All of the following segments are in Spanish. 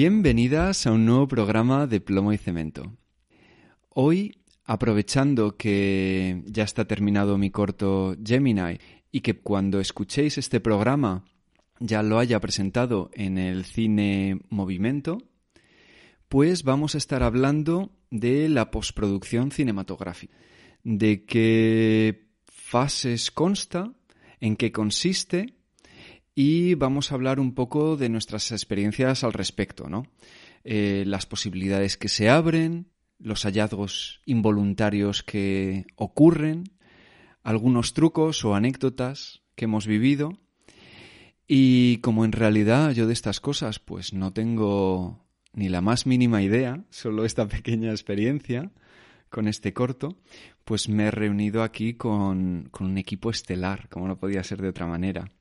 Bienvenidas a un nuevo programa de Plomo y Cemento. Hoy, aprovechando que ya está terminado mi corto Gemini y que cuando escuchéis este programa ya lo haya presentado en el cine Movimiento, pues vamos a estar hablando de la postproducción cinematográfica, de qué fases consta, en qué consiste y vamos a hablar un poco de nuestras experiencias al respecto, ¿no? Eh, las posibilidades que se abren, los hallazgos involuntarios que ocurren, algunos trucos o anécdotas que hemos vivido. Y como en realidad yo de estas cosas pues no tengo ni la más mínima idea, solo esta pequeña experiencia con este corto, pues me he reunido aquí con, con un equipo estelar, como no podía ser de otra manera.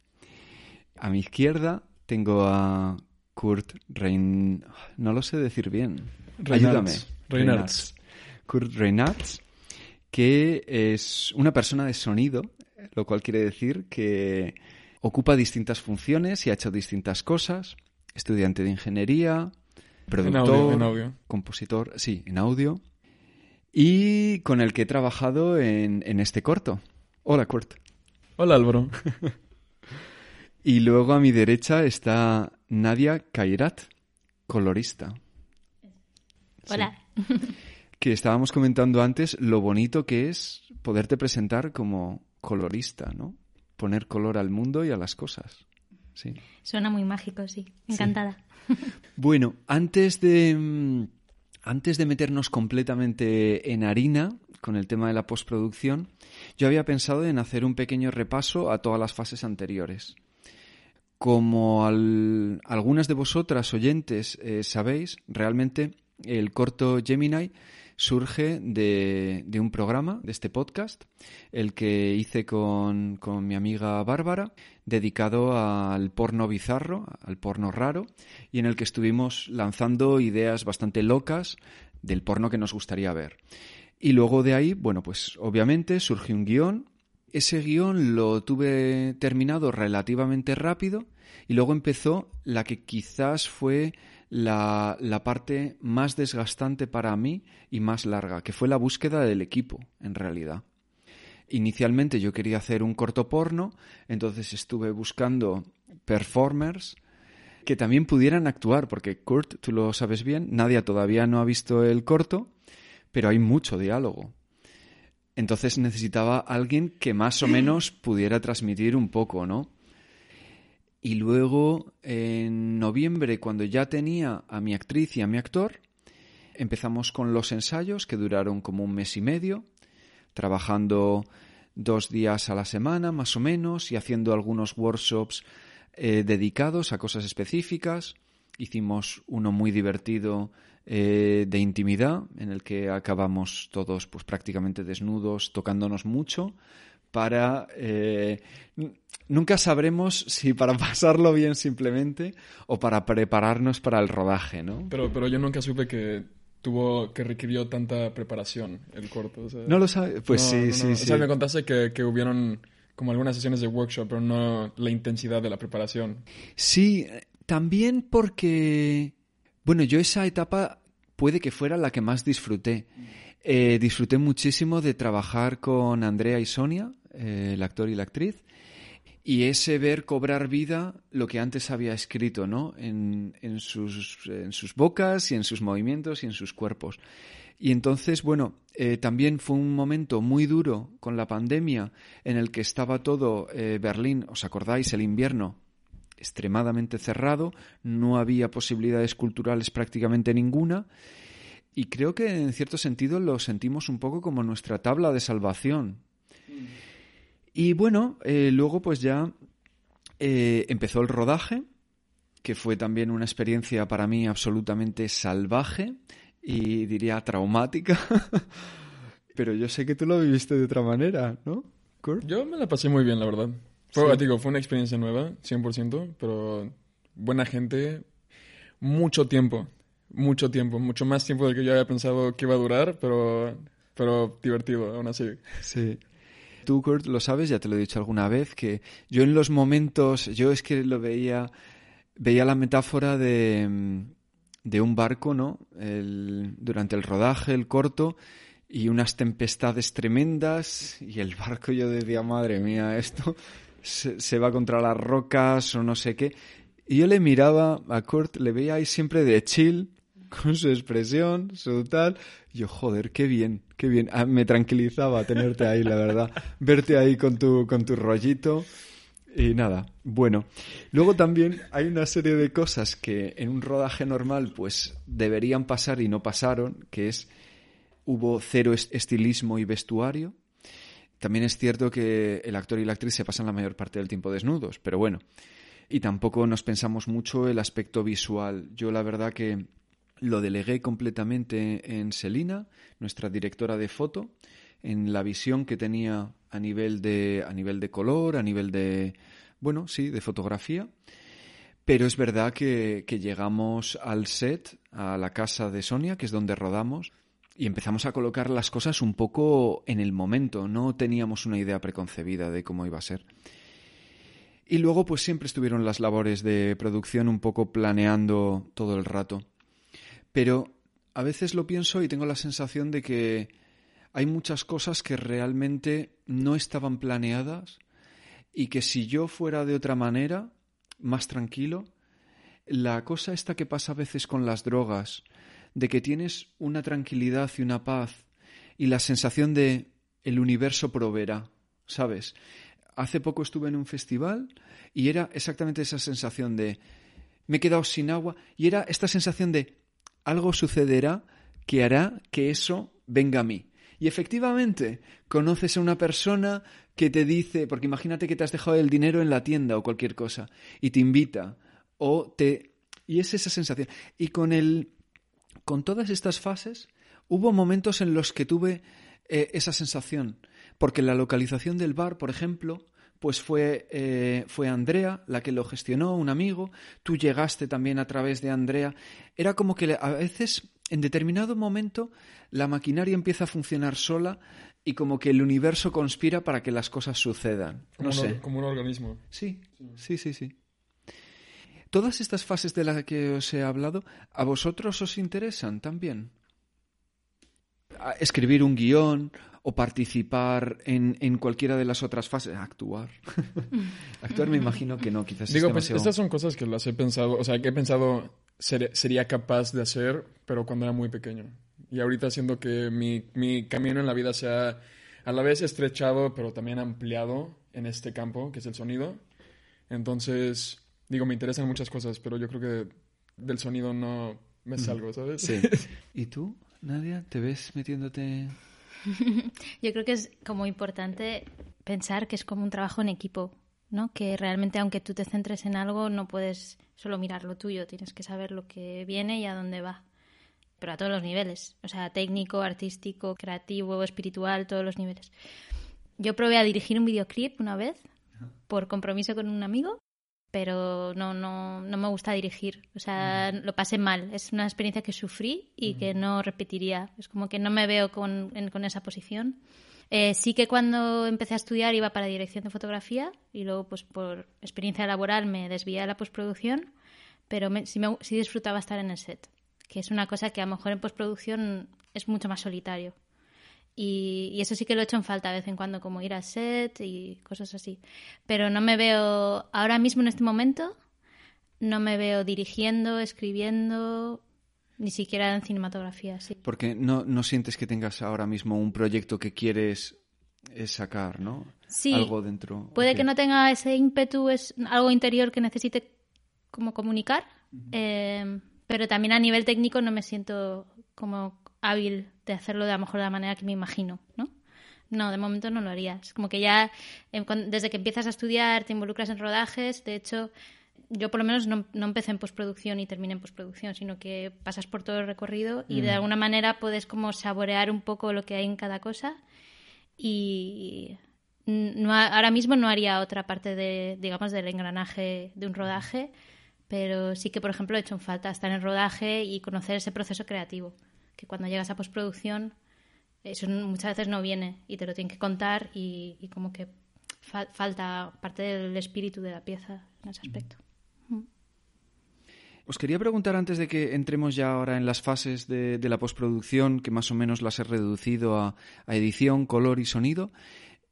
A mi izquierda tengo a Kurt Rein... No lo sé decir bien. Ayúdame. Reinhardt. Kurt Reinhardt, que es una persona de sonido, lo cual quiere decir que ocupa distintas funciones y ha hecho distintas cosas. Estudiante de ingeniería, productor, en audio. compositor, sí, en audio. Y con el que he trabajado en, en este corto. Hola, Kurt. Hola, Álvaro. Y luego a mi derecha está Nadia Kairat, colorista. Hola. Que estábamos comentando antes lo bonito que es poderte presentar como colorista, ¿no? Poner color al mundo y a las cosas. Sí. Suena muy mágico, sí. Encantada. Bueno, antes de mm, antes de meternos completamente en harina con el tema de la postproducción, yo había pensado en hacer un pequeño repaso a todas las fases anteriores. Como al- algunas de vosotras oyentes eh, sabéis, realmente el corto Gemini surge de, de un programa, de este podcast, el que hice con, con mi amiga Bárbara, dedicado al porno bizarro, al porno raro, y en el que estuvimos lanzando ideas bastante locas del porno que nos gustaría ver. Y luego de ahí, bueno, pues obviamente surgió un guion. Ese guion lo tuve terminado relativamente rápido y luego empezó la que quizás fue la, parte más desgastante para mí y más larga, que fue la búsqueda del equipo, en realidad. Inicialmente yo quería hacer un corto porno, entonces estuve buscando performers que también pudieran actuar, porque Kurt, tú lo sabes bien, Nadia todavía no ha visto el corto, pero hay mucho diálogo. Entonces necesitaba alguien que más o menos pudiera transmitir un poco, ¿no? Y luego, en noviembre, cuando ya tenía a mi actriz y a mi actor, empezamos con los ensayos que duraron como un mes y medio, trabajando dos días a la semana, más o menos, y haciendo algunos workshops eh, dedicados a cosas específicas. Hicimos uno muy divertido eh, de intimidad, en el que acabamos todos pues prácticamente desnudos, tocándonos mucho, para... eh, nunca sabremos si para pasarlo bien simplemente o para prepararnos para el rodaje, ¿no? Pero, pero yo nunca supe que tuvo, que requirió tanta preparación el corto. o sea, ¿No lo sabes? Pues no, sí, no, no. sí, O sí. sea, me contaste que, que hubieron como algunas sesiones de workshop, pero no la intensidad de la preparación. Sí, también porque, bueno, yo esa etapa puede que fuera la que más disfruté. Eh, disfruté muchísimo de trabajar con Andrea y Sonia, eh, el actor y la actriz, y ese ver cobrar vida lo que antes había escrito, ¿no? En, sus, bocas y en sus movimientos y en sus cuerpos. Y entonces, bueno, eh, también fue un momento muy duro con la pandemia en el que estaba todo Berlín, ¿os acordáis? El invierno extremadamente cerrado, no había posibilidades culturales prácticamente ninguna. Y creo que en cierto sentido lo sentimos un poco como nuestra tabla de salvación. Y bueno, eh, luego pues ya eh, empezó el rodaje, que fue también una experiencia para mí absolutamente salvaje y diría traumática. Pero yo sé que tú lo viviste de otra manera, ¿no? Kurt? Yo me la pasé muy bien, la verdad. Fue, Sí. digo, fue una experiencia nueva, 100%, pero buena gente, mucho tiempo, mucho tiempo, mucho más tiempo del que yo había pensado que iba a durar, pero, pero divertido, aún así. Sí. Tú, Kurt, lo sabes, ya te lo he dicho alguna vez, que yo en los momentos, yo es que lo veía, veía la metáfora de, de un barco, ¿no? El- durante el rodaje, el corto, y unas tempestades tremendas, y el barco yo decía, madre mía, esto se, se va contra las rocas o no sé qué. Y yo le miraba a Kurt, le veía ahí siempre de chill, con su expresión, su tal. Yo, joder, qué bien, qué bien. Ah, me tranquilizaba tenerte ahí, la verdad. Verte ahí con tu, con tu rollito. Y nada, bueno. Luego también hay una serie de cosas que en un rodaje normal pues deberían pasar y no pasaron, que es hubo cero est- estilismo y vestuario. También es cierto que el actor y la actriz se pasan la mayor parte del tiempo desnudos, pero bueno. Y tampoco nos pensamos mucho el aspecto visual. Yo la verdad que lo delegué completamente en Selina, nuestra directora de foto, en la visión que tenía a nivel de a nivel de color, a nivel de bueno, sí, de fotografía. Pero es verdad que, que llegamos al set, a la casa de Sonia, que es donde rodamos, y empezamos a colocar las cosas un poco en el momento. No teníamos una idea preconcebida de cómo iba a ser. Y luego, pues siempre estuvieron las labores de producción un poco planeando todo el rato. Pero a veces lo pienso y tengo la sensación de que hay muchas cosas que realmente no estaban planeadas y que si yo fuera de otra manera, más tranquilo, la cosa esta que pasa a veces con las drogas, de que tienes una tranquilidad y una paz y la sensación de el universo proveerá, ¿sabes? Hace poco estuve en un festival y era exactamente esa sensación de me he quedado sin agua y era esta sensación de algo sucederá que hará que eso venga a mí. Y efectivamente, conoces a una persona que te dice, porque imagínate que te has dejado el dinero en la tienda o cualquier cosa, y te invita, o te... Y es esa sensación. Y con el... Con todas estas fases, hubo momentos en los que tuve eh, esa sensación. Porque la localización del bar, por ejemplo, pues fue, eh, fue Andrea la que lo gestionó, un amigo. Tú llegaste también a través de Andrea. Era como que a veces, en determinado momento, la maquinaria empieza a funcionar sola y como que el universo conspira para que las cosas sucedan. Como, No un, sé. como un organismo. Sí, sí, sí, sí. Todas estas fases de las que os he hablado, ¿a vosotros os interesan también? Escribir un guion o participar en, en cualquiera de las otras fases. Actuar. Actuar me imagino que no, quizás Digo, es pues estas son cosas que las he pensado, o sea, que he pensado ser- sería capaz de hacer, pero cuando era muy pequeño. Y ahorita siento que mi, mi camino en la vida se ha a la vez estrechado, pero también ampliado en este campo, que es el sonido. Entonces, digo, me interesan muchas cosas, pero yo creo que del sonido no me salgo, ¿sabes? Sí. ¿Y tú, Nadia? ¿Te ves metiéndote...? Yo creo que es como importante pensar que es como un trabajo en equipo, ¿no? Que realmente aunque tú te centres en algo, no puedes solo mirar lo tuyo, tienes que saber lo que viene y a dónde va. Pero a todos los niveles, o sea, técnico, artístico, creativo, espiritual, todos los niveles. yo probé a dirigir un videoclip una vez por compromiso con un amigo, pero no, no, no me gusta dirigir. O sea, lo pasé mal. Es una experiencia que sufrí y que no repetiría. Es como que no me veo con, con esa posición. Eh, sí que cuando empecé a estudiar iba para dirección de fotografía y luego pues por experiencia laboral me desvié a la postproducción, pero sí, me, sí disfrutaba estar en el set, que es una cosa que a lo mejor en postproducción es mucho más solitario. Y, eso sí que lo he hecho en falta de vez en cuando, como ir al set y cosas así. Pero no me veo, ahora mismo en este momento, no me veo dirigiendo, escribiendo, ni siquiera en cinematografía, sí. Porque no, no sientes que tengas ahora mismo un proyecto que quieres eh, sacar, ¿no? Sí. Algo dentro. Puede que no tenga ese ímpetu, es algo interior que necesite como comunicar, eh, pero también a nivel técnico no me siento como hábil de hacerlo de a lo mejor de la manera que me imagino, ¿no? No, de momento no lo haría. Es como que ya eh, desde que empiezas a estudiar te involucras en rodajes. De hecho, yo por lo menos no, empecé en postproducción y terminé en postproducción, sino que pasas por todo el recorrido y de mm. alguna manera puedes como saborear un poco lo que hay en cada cosa. Y no, ahora mismo no haría otra parte de, digamos, del engranaje de un rodaje, pero sí que, por ejemplo, he hecho en falta estar en rodaje y conocer ese proceso creativo que cuando llegas a postproducción eso muchas veces no viene y te lo tienen que contar y, como que falta parte del espíritu de la pieza en ese aspecto. Mm. Os quería preguntar antes de que entremos ya ahora en las fases de, la postproducción, que más o menos las he reducido a, edición, color y sonido.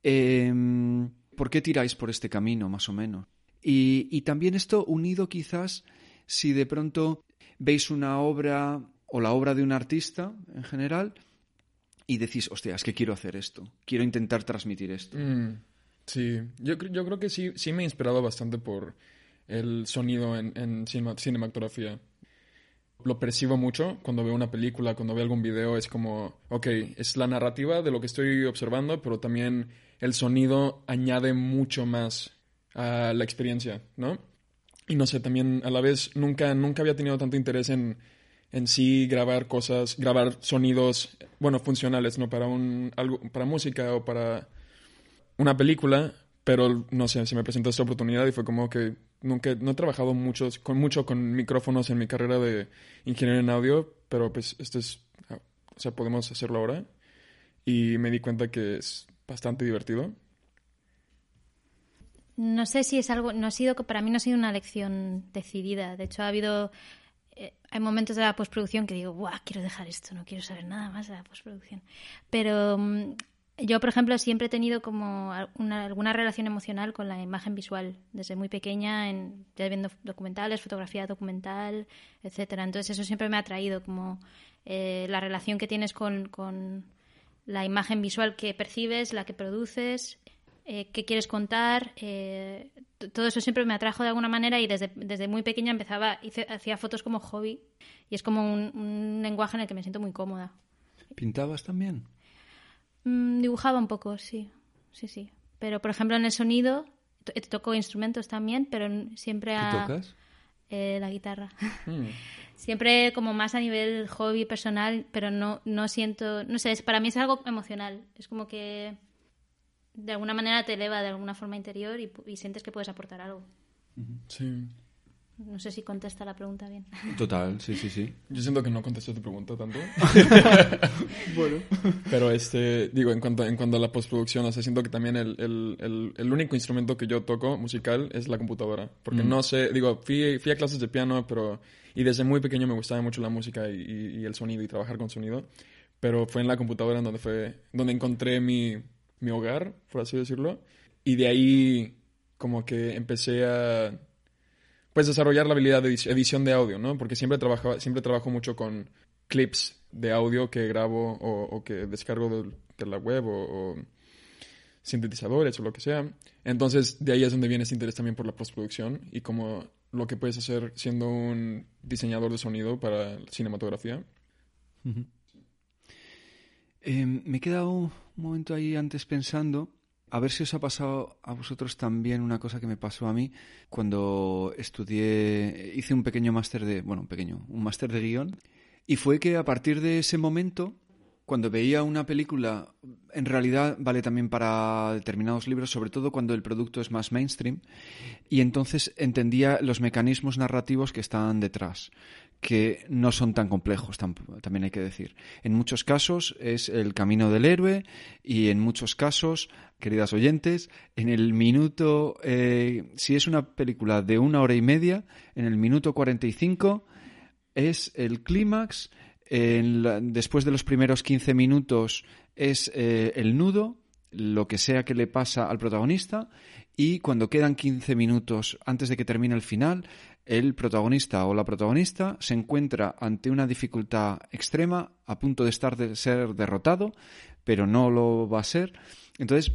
Em, ¿Por qué tiráis por este camino, más o menos? Y, y también esto unido quizás si de pronto veis una obra o la obra de un artista en general y decís, hostia, es que quiero hacer esto, quiero intentar transmitir esto. Mm, sí, yo, yo creo que sí, sí me he inspirado bastante por el sonido en, en cinematografía. Lo percibo mucho cuando veo una película, cuando veo algún video, es como, ok, es la narrativa de lo que estoy observando, pero también el sonido añade mucho más a la experiencia, ¿no? Y no sé, también a la vez nunca, nunca había tenido tanto interés en en sí grabar cosas, grabar sonidos, bueno, funcionales, ¿no? Para un, algo, para música o para una película, pero no sé, se me presentó esta oportunidad y fue como que nunca, no he trabajado mucho con, mucho con micrófonos en mi carrera de ingeniero en audio, pero pues esto es, o sea, podemos hacerlo ahora. Y me di cuenta que es bastante divertido. No sé si es algo, no ha sido, para mí no ha sido una lección decidida. De hecho, ha habido eh, hay momentos de la postproducción que digo, ¡buah! Quiero dejar esto, no quiero saber nada más de la postproducción. Pero mm, yo, por ejemplo, siempre he tenido como alguna relación emocional con la imagen visual, desde muy pequeña, en, ya viendo documentales, fotografía documental, etcétera. Entonces eso siempre me ha atraído, como eh, la relación que tienes con, con la imagen visual que percibes, la que produces eh, qué quieres contar. Eh, todo eso siempre me atrajo de alguna manera y desde, desde muy pequeña empezaba, hice, hacía fotos como hobby y es como un, lenguaje en el que me siento muy cómoda. ¿Pintabas también? Mm, dibujaba un poco, sí, sí, sí. Pero por ejemplo en el sonido, toco instrumentos también, pero siempre a... ¿Qué tocas? Eh, la guitarra. Hmm. Siempre como más a nivel hobby personal, pero no, no siento, no sé, para mí es algo emocional. Es como que de alguna manera te eleva de alguna forma interior y, sientes que puedes aportar algo. Sí. No sé si contesta la pregunta bien. Total, sí, sí, sí. Yo siento que no contesto tu pregunta tanto. bueno. Pero este, digo, en cuanto, en cuanto a la postproducción, o sea, siento que también el, el, el, único instrumento que yo toco musical es la computadora. Porque no sé, digo, fui, fui a clases de piano, pero. Y desde muy pequeño me gustaba mucho la música y, y el sonido y trabajar con sonido. Pero fue en la computadora donde fue. donde encontré mi mi hogar, por así decirlo. Y de ahí como que empecé a pues desarrollar la habilidad de edición de audio, ¿no? Porque siempre trabajo, siempre trabajo mucho con clips de audio que grabo o, que descargo de, la web o, sintetizadores o lo que sea. Entonces, de ahí es donde viene ese interés también por la postproducción y como lo que puedes hacer siendo un diseñador de sonido para cinematografía. Em, me he quedado un momento ahí antes pensando, a ver si os ha pasado a vosotros también una cosa que me pasó a mí cuando estudié, hice un pequeño máster de, bueno, un pequeño, un máster de guion, y fue que a partir de ese momento cuando veía una película, en realidad vale también para determinados libros, sobre todo cuando el producto es más mainstream, y entonces entendía los mecanismos narrativos que están detrás que no son tan complejos, también hay que decir. En muchos casos es el camino del héroe y en muchos casos, queridas oyentes, en el minuto, eh, si es una película de una hora y media, en el minuto 45 es el clímax, después de los primeros 15 minutos es eh, el nudo, lo que sea que le pasa al protagonista, y cuando quedan 15 minutos antes de que termine el final, el protagonista o la protagonista se encuentra ante una dificultad extrema, a punto de estar de ser derrotado, pero no lo va a ser. Entonces,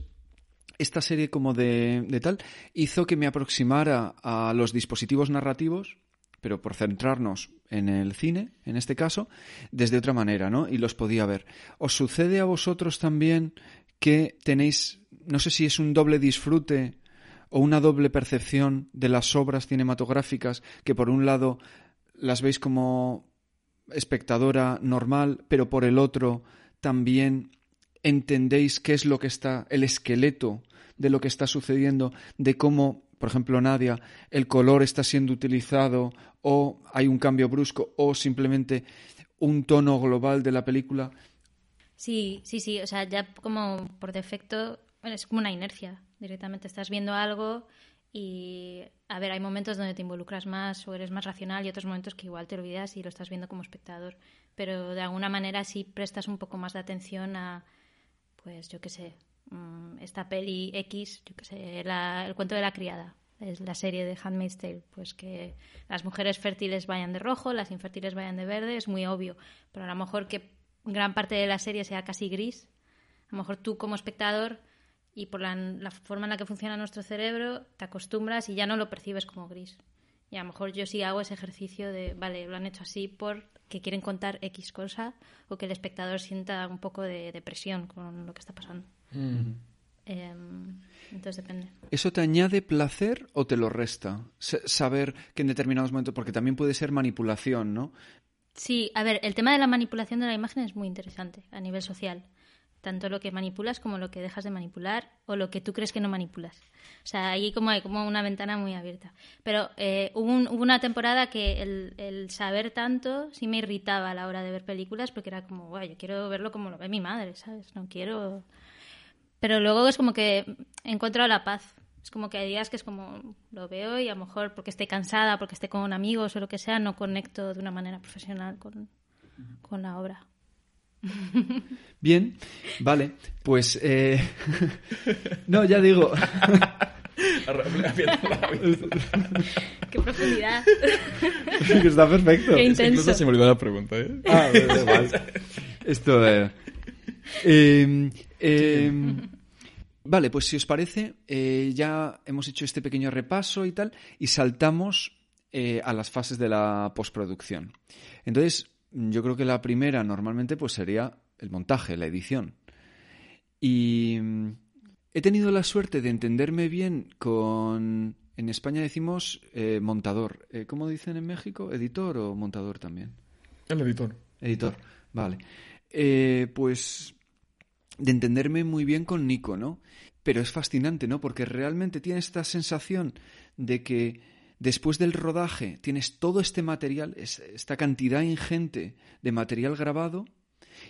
esta serie como de, de tal hizo que me aproximara a los dispositivos narrativos, pero por centrarnos en el cine, en este caso, desde otra manera, ¿no? Y los podía ver. ¿Os sucede a vosotros también que tenéis, no sé si es un doble disfrute o una doble percepción de las obras cinematográficas que por un lado las veis como espectadora normal, pero por el otro también entendéis qué es lo que está, el esqueleto de lo que está sucediendo, de cómo, por ejemplo, Nadia, el color está siendo utilizado o hay un cambio brusco o simplemente un tono global de la película. Sí, sí, sí, o sea, ya como por defecto es como una inercia. Directamente estás viendo algo y, a ver, hay momentos donde te involucras más o eres más racional y otros momentos que igual te olvidas y lo estás viendo como espectador. Pero de alguna manera sí prestas un poco más de atención a, pues yo qué sé, mm, esta peli X, yo qué sé, el cuento de la criada. Es la serie de Handmaid's Tale, pues que las mujeres fértiles vayan de rojo, las infértiles vayan de verde, es muy obvio. Pero a lo mejor que gran parte de la serie sea casi gris, a lo mejor tú como espectador y por la, forma en la que funciona nuestro cerebro te acostumbras y ya no lo percibes como gris. Y a lo mejor yo sí hago ese ejercicio de, vale, lo han hecho así porque quieren contar X cosa o que el espectador sienta un poco de depresión con lo que está pasando. Mm. Em, entonces depende. ¿Eso te añade placer o te lo resta? saber que en determinados momentos, porque también puede ser manipulación, ¿no? Sí, a ver, el tema de la manipulación de la imagen es muy interesante a nivel social tanto lo que manipulas como lo que dejas de manipular o lo que tú crees que no manipulas. O sea, ahí como hay como una ventana muy abierta. Pero eh, hubo, una temporada que el, saber tanto sí me irritaba a la hora de ver películas porque era como, guay, yo quiero verlo como lo ve mi madre, ¿sabes? No quiero... Pero luego es como que he encontrado la paz. Es como que hay días que es como lo veo y a lo mejor porque esté cansada, porque esté con amigos o lo que sea, no conecto de una manera profesional con, con la obra. Bien, vale, pues... Eh... no, ya digo... Qué profundidad. está perfecto. Qué intenso. Incluso se me olvidó la pregunta, ¿eh? Ah, igual. Esto... Eh... Em, em, vale, pues si os parece, eh, ya hemos hecho este pequeño repaso y tal, y saltamos eh, a las fases de la postproducción. Entonces, yo creo que la primera normalmente pues sería el montaje, la edición. Y mm, he tenido la suerte de entenderme bien con... En España decimos eh, montador. Eh, ¿Cómo dicen en México? ¿Editor o montador también? El editor. Editor, vale. Eh, pues de entenderme muy bien con Nico, ¿no? Pero es fascinante, ¿no? Porque realmente tiene esta sensación de que Después del rodaje tienes todo este material, esta cantidad ingente de material grabado,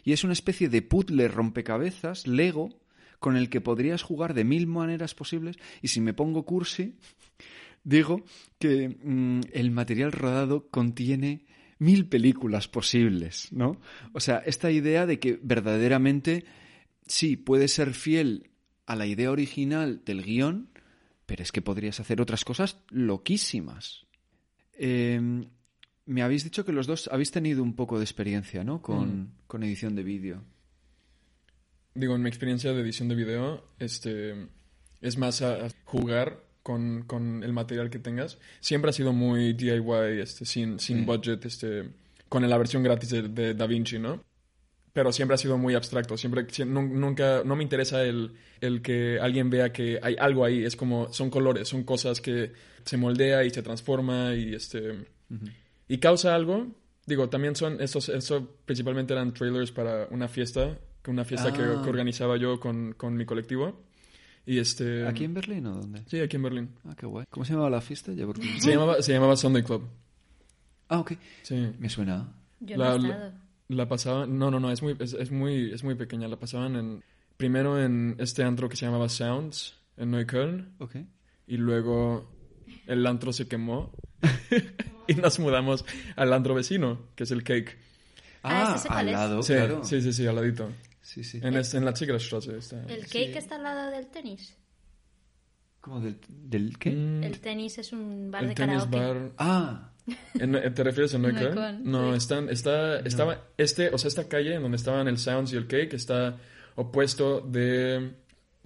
y es una especie de puzzle rompecabezas, Lego, con el que podrías jugar de mil maneras posibles, y si me pongo cursi, digo que mm, el material rodado contiene mil películas posibles, ¿no? O sea, esta idea de que verdaderamente sí puede ser fiel a la idea original del guion, pero es que podrías hacer otras cosas loquísimas. Em, me habéis dicho que los dos habéis tenido un poco de experiencia, ¿no? Con, mm. edición de vídeo. Digo, en mi experiencia de edición de vídeo, este, es más a, jugar con, el material que tengas. Siempre ha sido muy DIY, este, sin, sin budget, este, con la versión gratis de, de DaVinci, ¿no? Pero siempre ha sido muy abstracto. Siempre, nunca, no me interesa el, el, que alguien vea que hay algo ahí. Es como, son colores, son cosas que se moldea y se transforma y este, y causa algo, Digo, también son, esos, eso principalmente eran trailers para una fiesta, una fiesta que, Ah. que organizaba yo con, con mi colectivo. Y este... ¿Aquí en Berlín o dónde? Sí, aquí en Berlín. Ah, qué guay. ¿Cómo se llamaba la fiesta? Ya porque- Se llamaba, se llamaba Sunday Club. Ah, ok. Sí. Me suena. Yo La- no he la- estado. La pasaban, no, no, no, es muy, es, es muy, es muy pequeña. La pasaban en, primero en este antro que se llamaba Sounds, en Neukölln, Ok. y luego el antro se quemó y nos mudamos al antro vecino, que es el Cake. Ah, ¿ese sé cuál al lado, Sí, claro. sí, sí, sí, al ladito. Sí, sí. En, este- en la Zieglerstraße está. ¿El cake está al lado del tenis? ¿Cómo del, del qué? El tenis es un bar el de tenis karaoke. bar. Ah, ¿Te refieres a Neukölln? Neukölln, No, sí. están, está, estaba, este, o sea, esta calle en donde estaban el Sounds y el Cake está opuesto de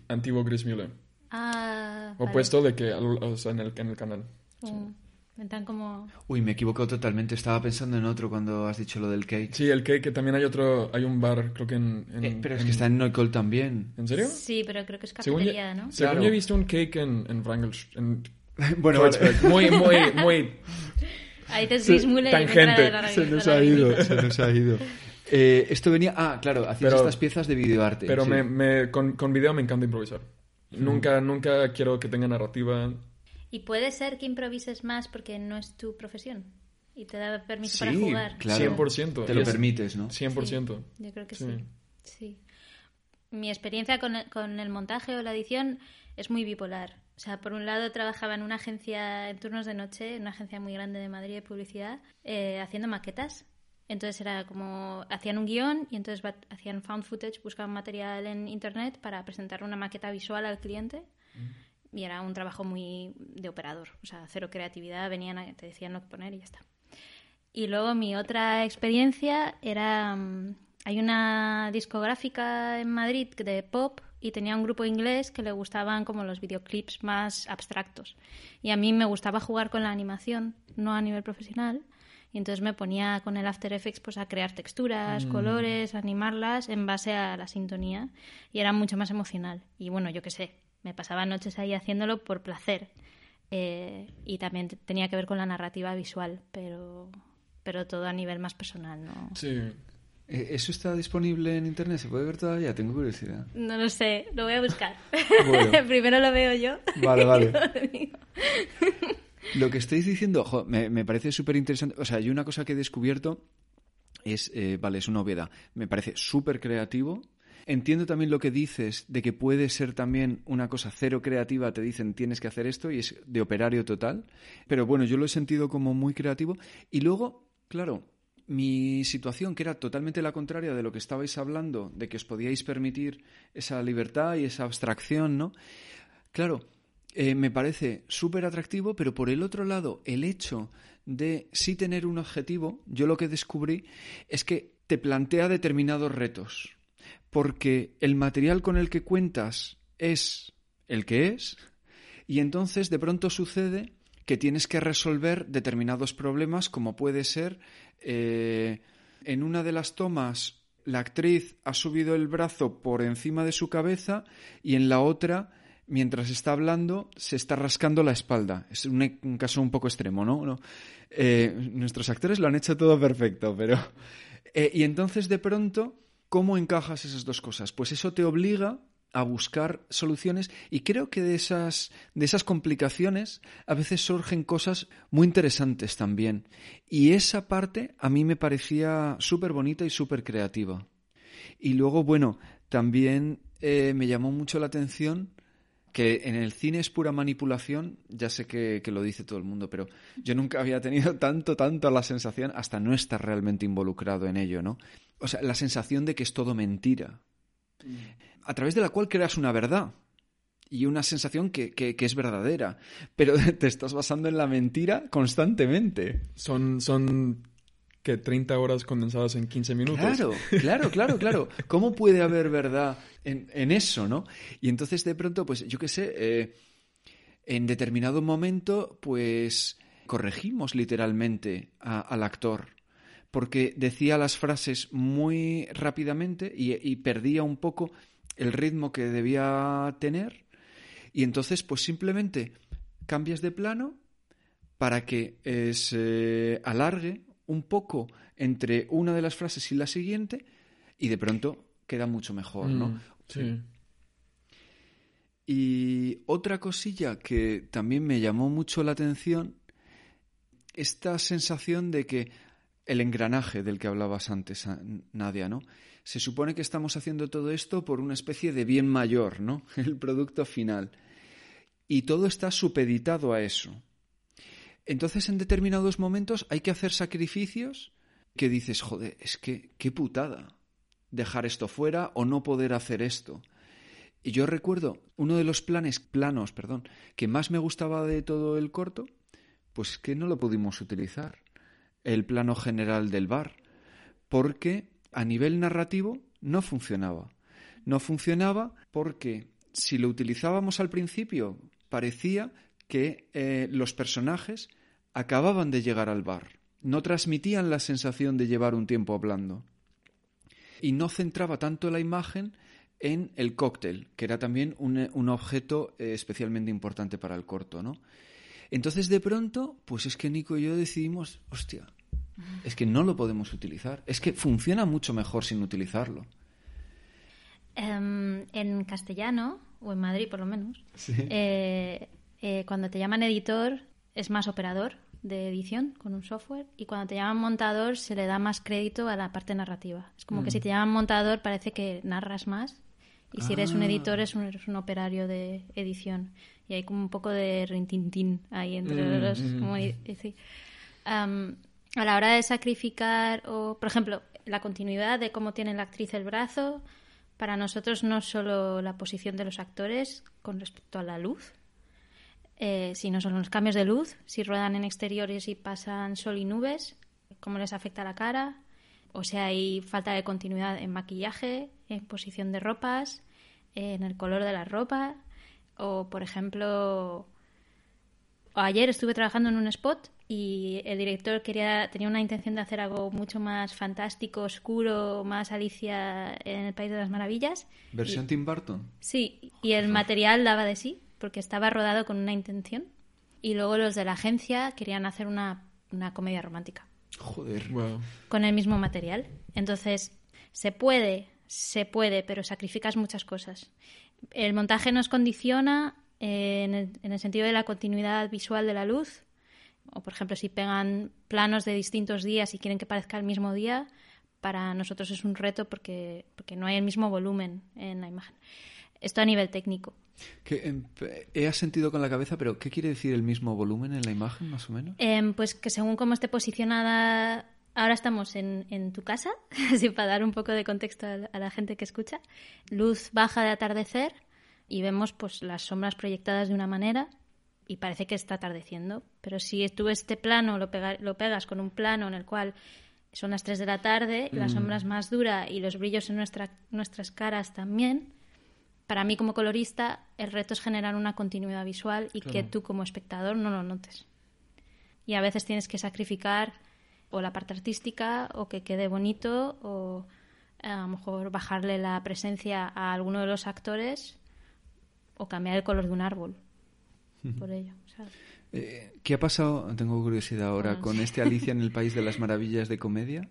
antiguo Grismühle. Ah, vale. Opuesto de que, o sea, en el, en el canal. Mm, Están como... uy, me he equivocado totalmente. Estaba pensando en otro cuando has dicho lo del cake. Sí, el Cake, que también hay otro, hay un bar, creo que en... en- Eh, pero es en- que está en Neukölln también. ¿En serio? Sí, pero creo que es Según, cafetería, yo, ¿no? según Claro. yo he visto un cake en, en Wrangel, en bueno, Kreuzberg. Muy, muy, muy... Ahí Sí, y tangente. la se nos ha ido, se nos ha ido. Eh, esto venía... Ah, claro, hacías Pero- estas piezas de videoarte. Pero sí. me, me- con, con video me encanta improvisar. Nunca, nunca quiero que tenga narrativa. Y puede ser que improvises más porque no es tu profesión y te da permiso Sí, para jugar. claro. 100%. Te Y lo es- permites, ¿no? 100%. Yo creo que Sí. sí. sí. Mi experiencia con el, con el montaje o la edición es muy bipolar. O sea, por un lado trabajaba en una agencia en turnos de noche, en una agencia muy grande de Madrid de publicidad, eh, haciendo maquetas. Entonces era como, hacían un guion y entonces hacían found footage, buscaban material en internet para presentar una maqueta visual al cliente. Y era un trabajo muy de operador, o sea, cero creatividad, venían, a- te decían lo que poner y ya está. Y luego mi otra experiencia era... mm, Hay una discográfica en Madrid de pop y tenía un grupo inglés que le gustaban como los videoclips más abstractos. Y a mí me gustaba jugar con la animación, no a nivel profesional. Y entonces me ponía con el After Effects pues, a crear texturas, colores, animarlas en base a la sintonía. Y era mucho más emocional. Y bueno, yo qué sé, me pasaba noches ahí haciéndolo por placer. Eh, y también tenía que ver con la narrativa visual, pero, pero todo a nivel más personal, ¿no? Sí. Eh, ¿Eso está disponible en internet? ¿Se puede ver todavía? Tengo curiosidad. No lo sé, lo voy a buscar. Bueno. Primero lo veo yo. Vale, vale. lo que estáis diciendo, jo, me, me parece súper interesante. O sea, yo una cosa que he descubierto es, eh, vale, es una obviedad. Me parece súper creativo. Entiendo también lo que dices de que puede ser también una cosa cero creativa, te dicen tienes que hacer esto y es de operario total. Pero bueno, yo lo he sentido como muy creativo. Y luego, claro, mi situación, que era totalmente la contraria de lo que estabais hablando, de que os podíais permitir esa libertad y esa abstracción, ¿no? Claro, eh, me parece súper atractivo, pero por el otro lado, el hecho de sí tener un objetivo, yo lo que descubrí es que te plantea determinados retos, porque el material con el que cuentas es el que es, y entonces de pronto sucede que tienes que resolver determinados problemas, como puede ser eh, en una de las tomas la actriz ha subido el brazo por encima de su cabeza y en la otra mientras está hablando, se está rascando la espalda. Es un, caso un poco extremo, ¿no? No. Eh, nuestros actores lo han hecho todo perfecto, pero... eh, y entonces, de pronto, ¿cómo encajas esas dos cosas? Pues eso te obliga a buscar soluciones y creo que de esas, de esas complicaciones a veces surgen cosas muy interesantes también. Y esa parte a mí me parecía súper bonita y súper creativa. Y luego, bueno, también eh, me llamó mucho la atención que en el cine es pura manipulación, ya sé que, que, lo dice todo el mundo, pero yo nunca había tenido tanto, tanto la sensación, hasta no estar realmente involucrado en ello, ¿no? O sea, la sensación de que es todo mentira, a través de la cual creas una verdad y una sensación que, que, que es verdadera, pero te estás basando en la mentira constantemente. Son, son que 30 horas condensadas en 15 minutos. Claro, claro, claro, claro. ¿Cómo puede haber verdad en, en eso, no? Y entonces de pronto, pues yo qué sé, eh, en determinado momento, pues corregimos literalmente a, al actor. Porque decía las frases muy rápidamente y, y perdía un poco el ritmo que debía tener. Y entonces, pues simplemente cambias de plano para que eh, se alargue un poco entre una de las frases y la siguiente y de pronto queda mucho mejor, ¿no? Mm, sí. Y otra cosilla que también me llamó mucho la atención, esta sensación de que el engranaje del que hablabas antes, Nadia, ¿no? Se supone que estamos haciendo todo esto por una especie de bien mayor, ¿no? El producto final. Y todo está supeditado a eso. Entonces, en determinados momentos hay que hacer sacrificios que dices, joder, es que qué putada dejar esto fuera o no poder hacer esto. Y yo recuerdo uno de los planes, planos, perdón, que más me gustaba de todo el corto, pues que no lo pudimos utilizar. El plano general del bar. Porque a nivel narrativo no funcionaba. No funcionaba porque si lo utilizábamos al principio parecía que eh, los personajes acababan de llegar al bar. No transmitían la sensación de llevar un tiempo hablando. Y no centraba tanto la imagen en el cóctel, que era también un, objeto eh, especialmente importante para el corto, ¿no? Entonces, de pronto, pues es que Nico y yo decidimos, hostia, es que no lo podemos utilizar. Es que funciona mucho mejor sin utilizarlo. Em, en castellano, o en Madrid por lo menos, eh, eh, cuando te llaman editor es más operador de edición con un software y cuando te llaman montador se le da más crédito a la parte narrativa. Es como que si mm. te llaman montador parece que narras más y si eres un ah. editor es un, eres un operario de edición. Y hay como un poco de rintintín ahí entre mm, los... Mm. A la hora de sacrificar, o por ejemplo, la continuidad de cómo tiene la actriz el brazo, para nosotros no solo la posición de los actores con respecto a la luz, eh, sino son los cambios de luz, si ruedan en exteriores y pasan sol y nubes, cómo les afecta la cara, o sea, hay falta de continuidad en maquillaje, en posición de ropas, en el color de la ropa. O, por ejemplo, ayer estuve trabajando en un spot y el director quería tenía una intención de hacer algo mucho más fantástico, oscuro, más Alicia en el País de las Maravillas. ¿Versión Tim Burton? Sí, y el material daba de sí, porque estaba rodado con una intención. Y luego los de la agencia querían hacer una comedia romántica. Joder. Con el mismo material. Entonces, se puede, se puede, pero sacrificas muchas cosas. El montaje nos condiciona eh, en, el, sentido de la continuidad visual de la luz. O, por ejemplo, si pegan planos de distintos días y quieren que parezca el mismo día, para nosotros es un reto porque, porque no hay el mismo volumen en la imagen. Esto a nivel técnico. Que, em, he sentido con la cabeza, pero ¿qué quiere decir el mismo volumen en la imagen, más o menos? Em, pues que según cómo esté posicionada, ahora estamos en, en tu casa, así para dar un poco de contexto a la, gente que escucha, luz baja de atardecer y vemos pues las sombras proyectadas de una manera y parece que está atardeciendo, pero si tú este plano lo, lo pegas con un plano en el cual son las 3 de la tarde, la mm. sombra es más dura y los brillos en nuestra, nuestras caras también, para mí como colorista el reto es generar una continuidad visual y que tú como espectador no lo notes. Y a veces tienes que sacrificar o la parte artística o que quede bonito o eh, a lo mejor bajarle la presencia a alguno de los actores o cambiar el color de un árbol por ello. Eh, ¿Qué ha pasado, tengo curiosidad ahora, ah, con este Alicia en el País de las Maravillas de comedia?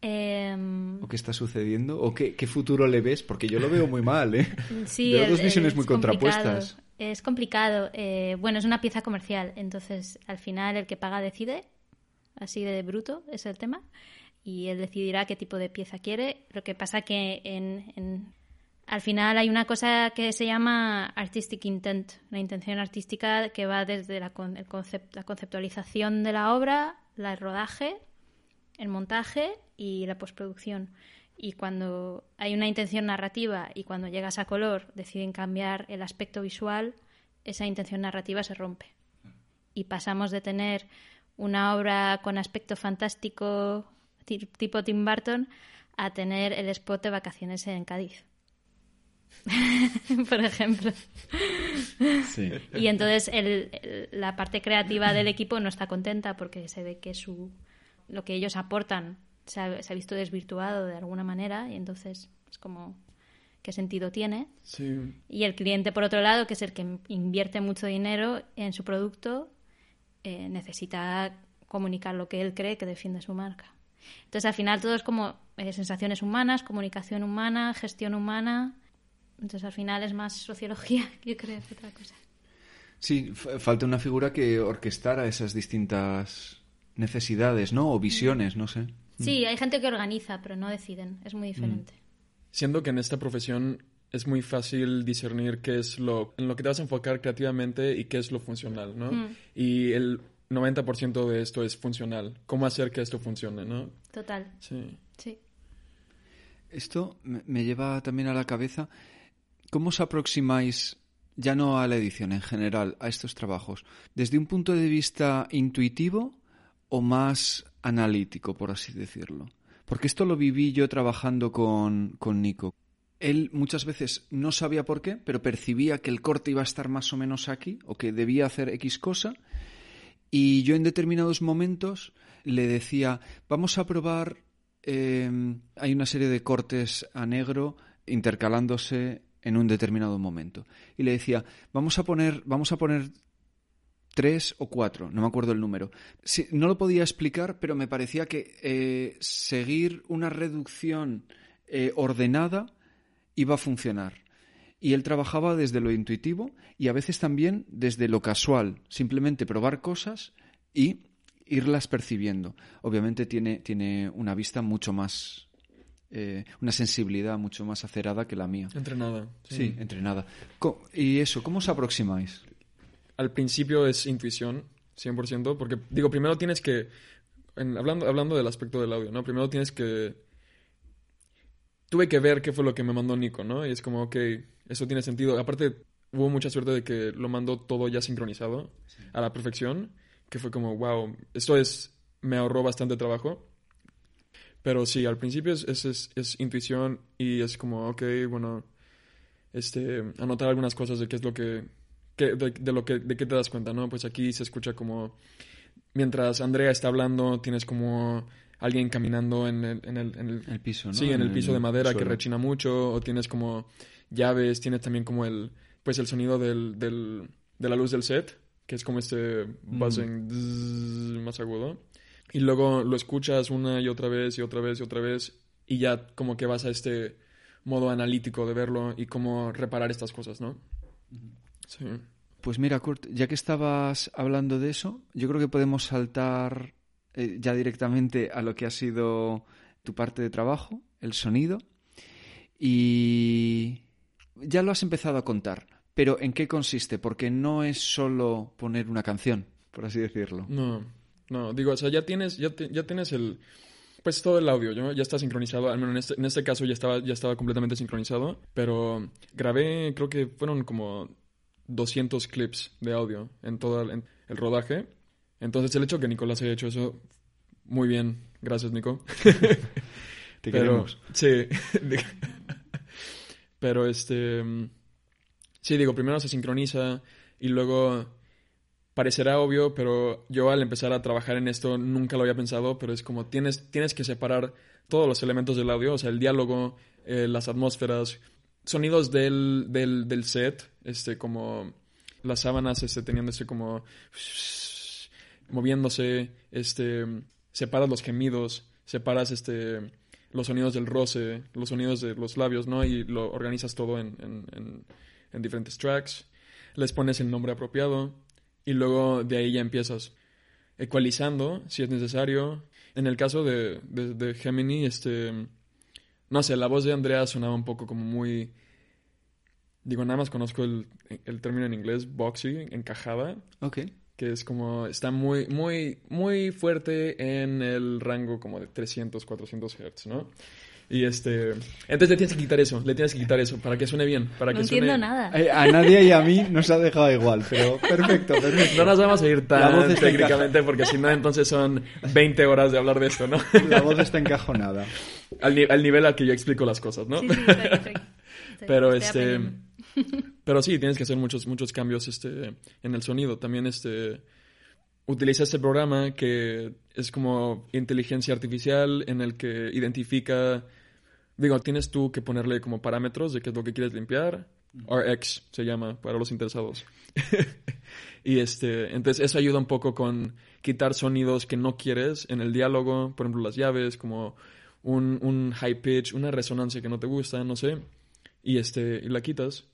Em, ¿O qué está sucediendo? ¿O qué, futuro le ves? Porque yo lo veo muy mal, ¿eh? Sí, dos visiones muy contrapuestas. Es complicado. Eh, bueno, es una pieza comercial, entonces al final el que paga decide, así de bruto es el tema, y él decidirá qué tipo de pieza quiere. Lo que pasa que en, al final hay una cosa que se llama artistic intent, la intención artística que va desde la, el concept, la conceptualización de la obra, el rodaje, el montaje y la postproducción. Y cuando hay una intención narrativa y cuando llegas a color deciden cambiar el aspecto visual, esa intención narrativa se rompe. Y pasamos de tener una obra con aspecto fantástico tipo Tim Burton a tener el spot de vacaciones en Cádiz. por ejemplo. Y entonces la parte creativa del equipo no está contenta porque se ve que su, lo que ellos aportan se ha, visto desvirtuado de alguna manera y entonces es como qué sentido tiene. Y el cliente, por otro lado, que es el que invierte mucho dinero en su producto, eh, necesita comunicar lo que él cree que defiende su marca. Entonces, al final todo es como eh, sensaciones humanas, comunicación humana, gestión humana. Entonces, al final es más sociología, yo creo, que otra cosa. Sí, falta una figura que orquestara esas distintas necesidades, ¿no? O visiones, no sé. Sí, hay gente que organiza, pero no deciden. Es muy diferente. Mm. Siendo que en esta profesión es muy fácil discernir qué es lo en lo que te vas a enfocar creativamente y qué es lo funcional, ¿no? Mm. Y el 90% de esto es funcional. ¿Cómo hacer que esto funcione, no? Total. Sí. Sí. Esto me lleva también a la cabeza, ¿cómo os aproximáis, ya no a la edición en general, a estos trabajos? ¿Desde un punto de vista intuitivo o más analítico, por así decirlo? Porque esto lo viví yo trabajando con, con Nico. Él muchas veces no sabía por qué, pero percibía que el corte iba a estar más o menos aquí o que debía hacer X cosa y yo en determinados momentos le decía, vamos a probar, em, hay una serie de cortes a negro intercalándose en un determinado momento. Y le decía, vamos a poner, vamos a poner tres o cuatro, no me acuerdo el número. no lo podía explicar, pero me parecía que eh, seguir una reducción eh, ordenada iba a funcionar y él trabajaba desde lo intuitivo y a veces también desde lo casual, simplemente probar cosas y irlas percibiendo. Obviamente tiene, tiene una vista mucho más, eh, una sensibilidad mucho más acerada que la mía. Entrenada. Sí, entrenada. ¿Y eso, cómo os aproximáis? Al principio es intuición, 100%, porque digo, primero tienes que, hablando, hablando del aspecto del audio, ¿no? Primero tienes que tuve que ver qué fue lo que me mandó Nico, ¿no? Y es como, ok, eso tiene sentido. Aparte, hubo mucha suerte de que lo mandó todo ya sincronizado a la perfección, que fue como, wow, esto es, me ahorró bastante trabajo. Pero sí, al principio es, es, es, intuición y es como, ok, bueno, este, anotar algunas cosas de qué es lo que, de, lo que, de qué te das cuenta, ¿no? Pues aquí se escucha como, mientras Andrea está hablando, tienes como alguien caminando en el, en el, en el, piso, ¿no? Sí, en, el piso de madera que rechina mucho, o tienes como llaves, tienes también como el, pues el sonido del, del, de la luz del set, que es como este mm. buzzing más agudo. Y luego lo escuchas una y otra vez y otra vez y otra vez, y ya como que vas a este modo analítico de verlo y cómo reparar estas cosas, ¿no? Sí. Pues mira, Kurt, ya que estabas hablando de eso, yo creo que podemos saltar eh, ya directamente a lo que ha sido tu parte de trabajo, el sonido. Y ya lo has empezado a contar, pero ¿en qué consiste? Porque no es solo poner una canción, por así decirlo. No, no, digo, o sea, ya tienes, ya, ya tienes el, pues todo el audio, ¿no? ya está sincronizado, al menos en este, en este caso ya estaba, ya estaba completamente sincronizado, pero grabé, creo que fueron como 200 clips de audio en todo el rodaje entonces, el hecho que Nicolás haya hecho eso, muy bien. Gracias, Nico. Te queremos. Sí. pero, este... Sí, digo, primero se sincroniza y luego parecerá obvio, pero yo al empezar a trabajar en esto nunca lo había pensado, pero es como tienes, tienes que separar todos los elementos del audio, o sea, el diálogo, eh, las atmósferas, sonidos del, del, del, set, este, como las sábanas, este, teniendo ese como moviéndose, este, separas los gemidos, separas este, los sonidos del roce, los sonidos de los labios, ¿no? Y lo organizas todo en, en, en, diferentes tracks, les pones el nombre apropiado y luego de ahí ya empiezas ecualizando si es necesario. En el caso de, de, Gemini, este, no sé, la voz de Andrea sonaba un poco como muy... Digo, nada más conozco el, el término en inglés, boxy, encajada. Ok que es como, está muy, muy, muy fuerte en el rango como de 300, 400 Hz, ¿no? Y este, entonces le tienes que quitar eso, le tienes que quitar eso para que suene bien, para no que entiendo nada. Eh, a nadie y a mí nos ha dejado igual, pero perfecto, perfecto. No nos vamos a ir tan técnicamente porque si no entonces son 20 horas de hablar de esto, ¿no? La voz está encajonada. Al, al nivel al que yo explico las cosas, ¿no? Sí, sí, perfecto. Pero este pero sí, tienes que hacer muchos, muchos cambios este, en el sonido. También este, utiliza este programa que es como inteligencia artificial en el que identifica, digo, tienes tú que ponerle como parámetros de qué es lo que quieres limpiar, RX se llama para los interesados. y este, entonces eso ayuda un poco con quitar sonidos que no quieres en el diálogo, por ejemplo las llaves, como un, un high pitch, una resonancia que no te gusta, no sé, y este, y la quitas.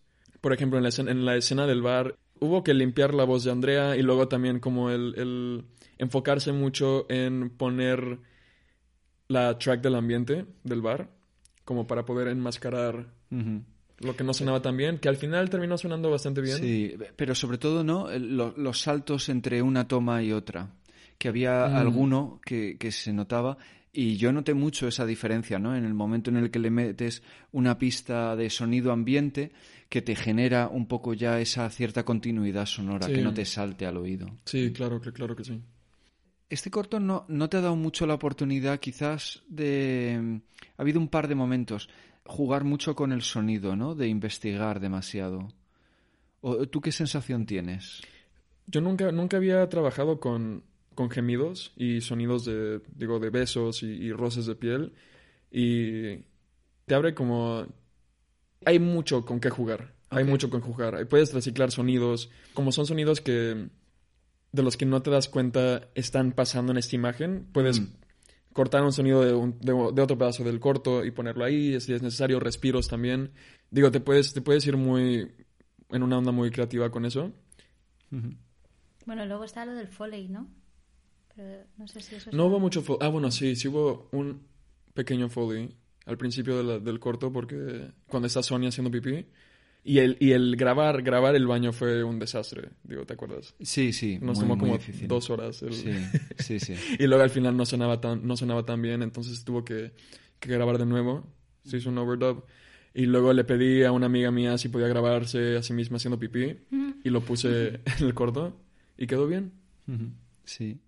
Por ejemplo, en la escena, en la escena del bar hubo que limpiar la voz de Andrea y luego también como el, el enfocarse mucho en poner la track del ambiente del bar, como para poder enmascarar lo que no sonaba tan bien, que al final terminó sonando bastante bien. Sí, pero sobre todo, ¿no? los saltos entre una toma y otra, que había Mm. alguno que, que se notaba y yo noté mucho esa diferencia, ¿no? En el momento en el que le metes una pista de sonido ambiente que te genera un poco ya esa cierta continuidad sonora, Sí. que no te salte al oído. Sí, claro, que- claro que sí. Este corto no, no te ha dado mucho la oportunidad, quizás, de... Ha habido un par de momentos. Jugar mucho con el sonido, ¿no? De investigar demasiado. ¿O, ¿Tú qué sensación tienes? Yo nunca, nunca había trabajado con, con gemidos y sonidos de, digo, de besos y, y roces de piel. Y te abre como... Hay mucho con qué jugar. Hay mucho con jugar. Puedes reciclar sonidos. Como son sonidos que... De los que no te das cuenta están pasando en esta imagen. Puedes Mm. cortar un sonido de, un- de, de otro pedazo del corto y ponerlo ahí. Si es necesario, respiros también. Digo, te puedes, te puedes ir muy... En una onda muy creativa con eso. Bueno, luego está lo del Foley, ¿no? Pero no sé si eso No hubo mucho foley. Ah, bueno, sí, sí hubo un pequeño foley al principio de la- del corto porque cuando está Sonia haciendo pipí y el, y el grabar, grabar el baño fue un desastre, digo, ¿te acuerdas? Sí, sí. Nos muy, tomó muy como difícil. dos horas. el- Sí, sí, sí. y luego al final no sonaba tan, no sonaba tan bien, entonces tuvo que, que grabar de nuevo. Se hizo un overdub. Y luego le pedí a una amiga mía si podía grabarse a sí misma haciendo pipí y lo puse en el corto y quedó bien. Sí.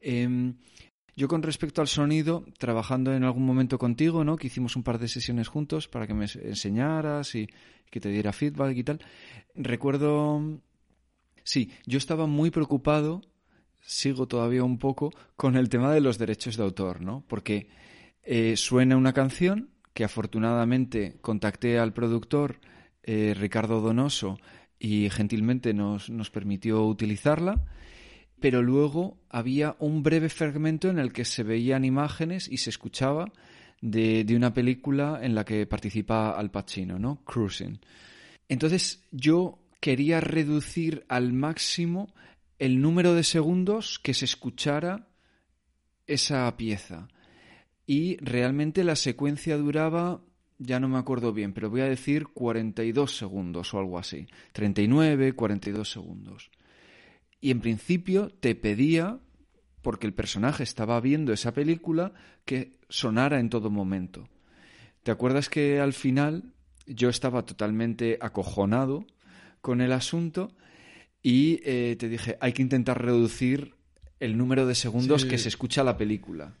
Em, yo con respecto al sonido, trabajando en algún momento contigo, ¿no? Que hicimos un par de sesiones juntos para que me ens- enseñaras y que te diera feedback y tal. Recuerdo... Sí, yo estaba muy preocupado, sigo todavía un poco, con el tema de los derechos de autor, ¿no? Porque eh, suena una canción que afortunadamente contacté al productor eh, Ricardo Donoso y gentilmente nos, nos permitió utilizarla, pero luego había un breve fragmento en el que se veían imágenes y se escuchaba de, de una película en la que participa Al Pacino, ¿no? Cruising. Entonces yo quería reducir al máximo el número de segundos que se escuchara esa pieza. Y realmente la secuencia duraba, ya no me acuerdo bien, pero voy a decir 42 segundos o algo así. 39, 42 segundos. Y en principio te pedía, porque el personaje estaba viendo esa película, que sonara en todo momento. ¿Te acuerdas que al final yo estaba totalmente acojonado con el asunto y eh, te dije, hay que intentar reducir el número de segundos Sí. que se escucha la película.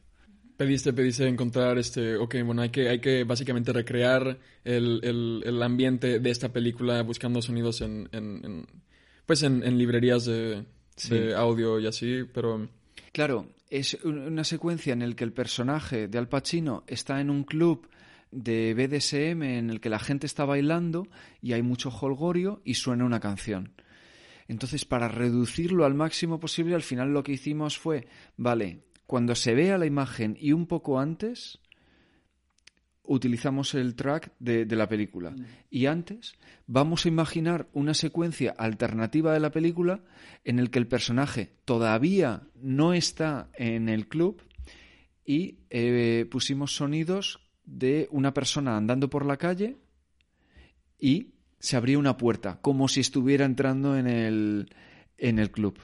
Pediste, pediste encontrar este, ok, bueno, hay que, hay que básicamente recrear el, el, el ambiente de esta película buscando sonidos en, en, en- pues en, en librerías de, Sí. de audio y así, pero Claro, es un- una secuencia en la que el personaje de Al Pacino está en un club de BDSM en el que la gente está bailando y hay mucho holgorio y suena una canción. Entonces, para reducirlo al máximo posible, al final lo que hicimos fue, vale, cuando se vea la imagen y un poco antes, utilizamos el track de, de la película. Y antes, vamos a imaginar una secuencia alternativa de la película en el que el personaje todavía no está en el club y eh, pusimos sonidos de una persona andando por la calle y se abría una puerta, como si estuviera entrando en el, en el club.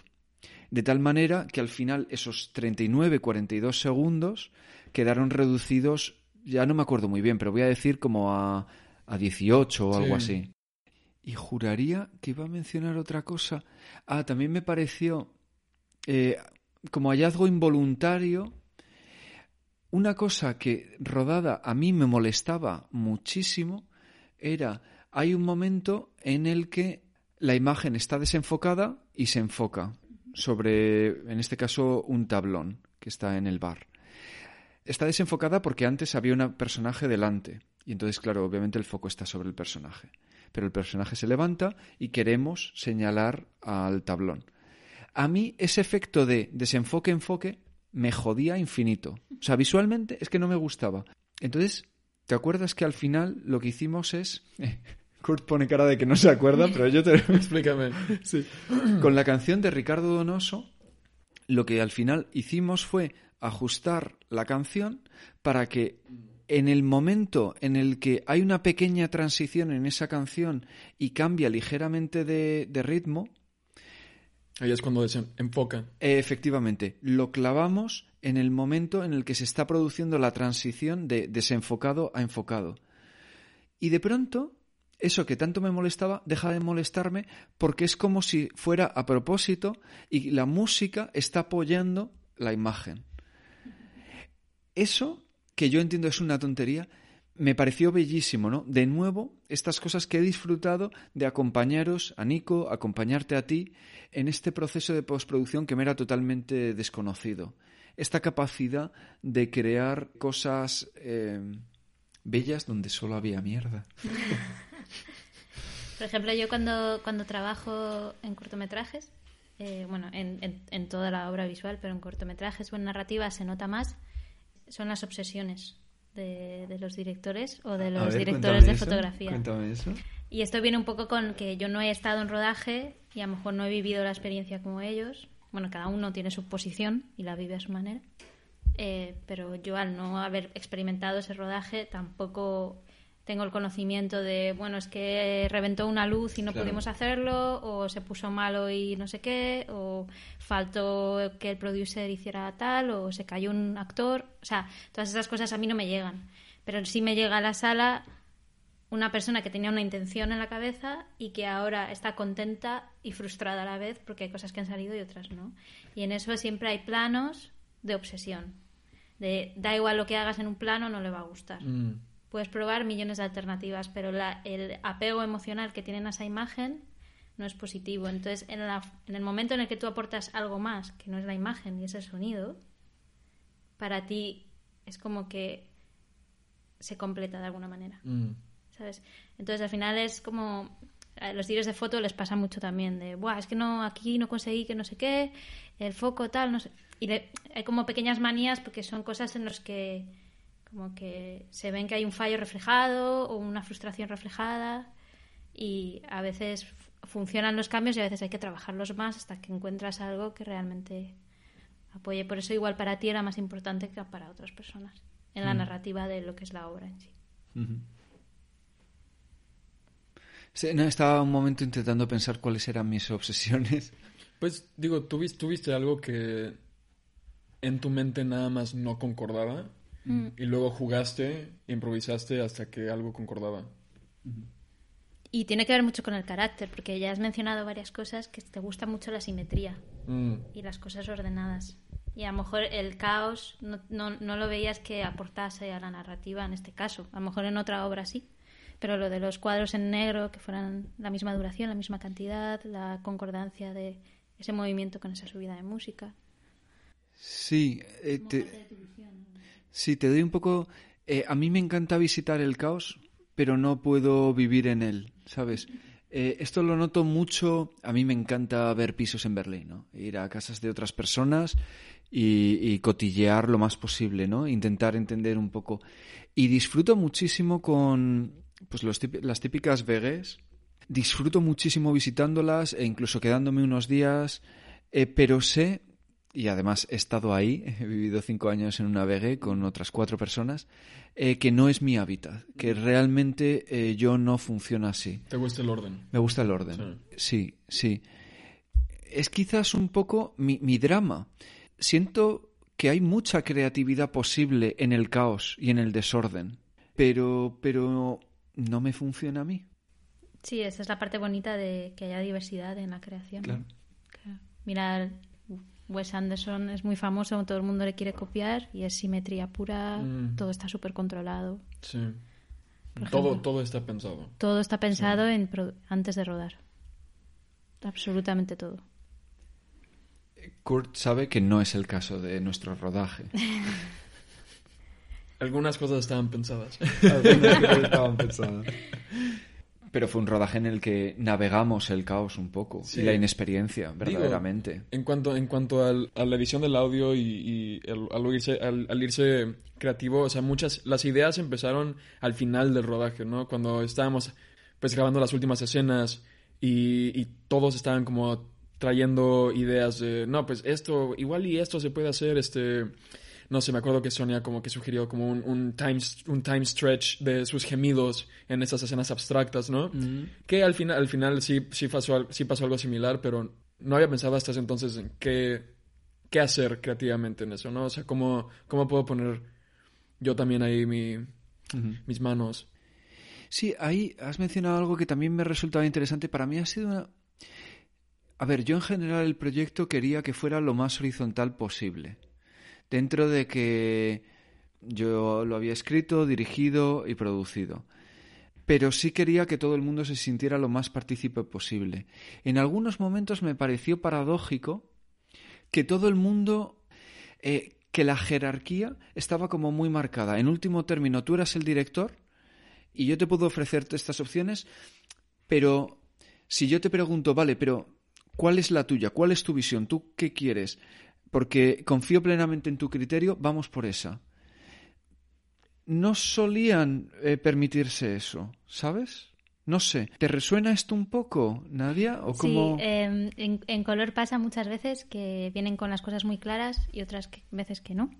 De tal manera que al final esos 39-42 segundos quedaron reducidos, ya no me acuerdo muy bien, pero voy a decir como a, a 18 o algo Sí. así. Y juraría que iba a mencionar otra cosa. Ah, también me pareció eh, como hallazgo involuntario una cosa que rodada a mí me molestaba muchísimo era hay un momento en el que la imagen está desenfocada y se enfoca sobre, en este caso, un tablón que está en el bar. Está desenfocada porque antes había un personaje delante y entonces, claro, obviamente el foco está sobre el personaje. pero el personaje se levanta y queremos señalar al tablón. A mí ese efecto de desenfoque-enfoque me jodía infinito. O sea, visualmente es que no me gustaba. Entonces, ¿te acuerdas que al final lo que hicimos es... Kurt pone cara de que no se acuerda, pero yo te... Explícame. Sí. Con la canción de Ricardo Donoso, lo que al final hicimos fue ajustar la canción para que en el momento en el que hay una pequeña transición en esa canción y cambia ligeramente de, de ritmo, Ahí es cuando enfoca. eh, efectivamente, lo clavamos en el momento en el que se está produciendo la transición de desenfocado a enfocado. Y de pronto, eso que tanto me molestaba deja de molestarme porque es como si fuera a propósito y la música está apoyando la imagen. Eso, que yo entiendo es una tontería, me pareció bellísimo, ¿no? De nuevo, estas cosas que he disfrutado de acompañaros a Nico, acompañarte a ti en este proceso de postproducción que me era totalmente desconocido. Esta capacidad de crear cosas eh, bellas donde solo había mierda. Por ejemplo, yo cuando, cuando trabajo en cortometrajes, eh, bueno, en, en- en toda la obra visual, pero en cortometrajes o en narrativa se nota más, son las obsesiones de, de los directores o de los ver, directores de eso, fotografía. Cuéntame eso. Y esto viene un poco con que yo no he estado en rodaje y a lo mejor no he vivido la experiencia como ellos. Bueno, cada uno tiene su posición y la vive a su manera. Eh, pero yo al no haber experimentado ese rodaje tampoco tengo el conocimiento de, bueno, es que reventó una luz y no Claro. pudimos hacerlo, o se puso malo y no sé qué, o faltó que el producer hiciera tal, o se cayó un actor. O sea, todas esas cosas a mí no me llegan. Pero sí me llega a la sala una persona que tenía una intención en la cabeza y que ahora está contenta y frustrada a la vez porque hay cosas que han salido y otras no. Y en eso siempre hay planos de obsesión. De da igual lo que hagas en un plano, no le va a gustar. Mm. Puedes probar millones de alternativas, pero la- el apego emocional que tienen a esa imagen no es positivo. Entonces, en, la- en el momento en el que tú aportas algo más, que no es la imagen y es el sonido, para ti es como que se completa de alguna manera. Mm. ¿sabes? Entonces al final es como a los directores de foto les pasa mucho también de, Buah, es que no aquí no conseguí que no sé qué, el foco tal, no sé. Y le- hay como pequeñas manías porque son cosas en las que como que se ven que hay un fallo reflejado o una frustración reflejada y a veces funcionan los cambios y a veces hay que trabajarlos más hasta que encuentras algo que realmente apoye. Por eso igual para ti era más importante que para otras personas en la narrativa de lo que es la obra en sí. Sí, no, estaba un momento intentando pensar cuáles eran mis obsesiones. Pues digo, ¿tú vis- tuviste algo que en tu mente nada más no concordaba y luego jugaste, improvisaste hasta que algo concordaba. Y tiene que ver mucho con el carácter, porque ya has mencionado varias cosas que te gusta mucho la simetría Mm. y las cosas ordenadas. Y a lo mejor el caos no, no, no lo veías que aportase a la narrativa en este caso. A lo mejor en otra obra sí. Pero lo de los cuadros en negro, que fueran la misma duración, la misma cantidad, la concordancia de ese movimiento con esa subida de música. Sí, eh, te, sí, te doy un poco... eh, a mí me encanta visitar el caos, pero no puedo vivir en él, ¿sabes? Eh, esto lo noto mucho, a mí me encanta ver pisos en Berlín, ¿no? Ir a casas de otras personas y, cotillear lo más posible, ¿no? Intentar entender un poco. Y disfruto muchísimo con pues los las típicas vegues. Disfruto muchísimo visitándolas e incluso quedándome unos días, eh, pero sé y además he estado ahí, he vivido cinco años en una vegue con otras cuatro personas, eh, que no es mi hábitat, que realmente eh, yo no funciono así. ¿Te gusta el orden? Me gusta el orden. Sí, sí. Es quizás un poco mi, mi drama. Siento que hay mucha creatividad posible en el caos y en el desorden, pero, pero no me funciona a mí. Sí, esa es la parte bonita de que haya diversidad en la creación. Claro. Claro. Mira, Wes Anderson es muy famoso, todo el mundo le quiere copiar y es simetría pura, Mm. todo está súper controlado. Sí. Todo, todo está pensado. Todo está pensado en pro- antes de rodar. Absolutamente todo. Kurt sabe que no es el caso de nuestro rodaje. Algunas cosas estaban pensadas. Algunas cosas estaban pensadas. Pero fue un rodaje en el que navegamos el caos un poco Sí. y la inexperiencia, Digo, verdaderamente. en cuanto, en cuanto al- a la edición del audio y, y el- al, irse, al, al irse creativo, o sea, muchas, las ideas empezaron al final del rodaje, ¿no? Cuando estábamos pues grabando las últimas escenas y, y todos estaban como trayendo ideas de, no, pues esto, igual y esto se puede hacer, este, no sé, me acuerdo que Sonia como que sugirió como un, un, time, un time stretch de sus gemidos en esas escenas abstractas, ¿no? Que al final, al final sí, sí, pasó, al- sí pasó algo similar, pero no había pensado hasta ese entonces en qué, qué hacer creativamente en eso, ¿no? O sea, cómo, cómo puedo poner yo también ahí mi, mis manos. Sí, ahí has mencionado algo que también me resultaba interesante. Para mí ha sido una... A ver, yo en general el proyecto quería que fuera lo más horizontal posible. Dentro de que yo lo había escrito, dirigido y producido. Pero sí quería que todo el mundo se sintiera lo más partícipe posible. En algunos momentos me pareció paradójico que todo el mundo eh, que la jerarquía estaba como muy marcada. En último término, tú eras el director y yo te puedo ofrecerte estas opciones, pero si yo te pregunto, vale, pero ¿cuál es la tuya? ¿Cuál es tu visión? ¿Tú qué quieres? Porque confío plenamente en tu criterio, vamos por esa. No solían eh, permitirse eso, ¿sabes? No sé. ¿Te resuena esto un poco, Nadia? ¿O cómo... Sí, eh, en, en color pasa muchas veces que vienen con las cosas muy claras y otras que- veces que no.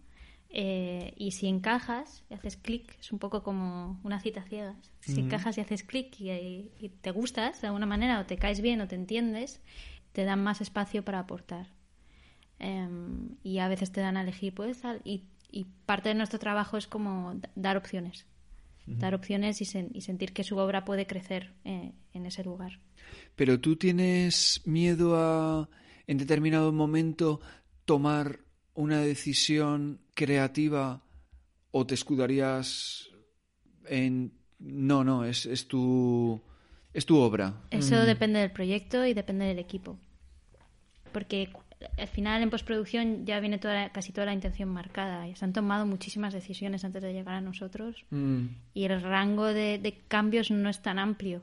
Eh, y si encajas y haces clic, es un poco como una cita ciegas. Si encajas y haces clic y, y te gustas de alguna manera, o te caes bien o te entiendes, te dan más espacio para aportar. Em, y a veces te dan a elegir, pues, y, y parte de nuestro trabajo es como da- dar opciones. Dar opciones y, sen- y sentir que su obra puede crecer eh, en ese lugar. Pero tú tienes miedo a, en determinado momento, tomar una decisión creativa o te escudarías en... No, no, es, es, tu, es tu obra. Eso depende del proyecto y depende del equipo. Porque al final en postproducción ya viene toda la- casi toda la intención marcada. Y se han tomado muchísimas decisiones antes de llegar a nosotros Mm, y el rango de, de cambios no es tan amplio.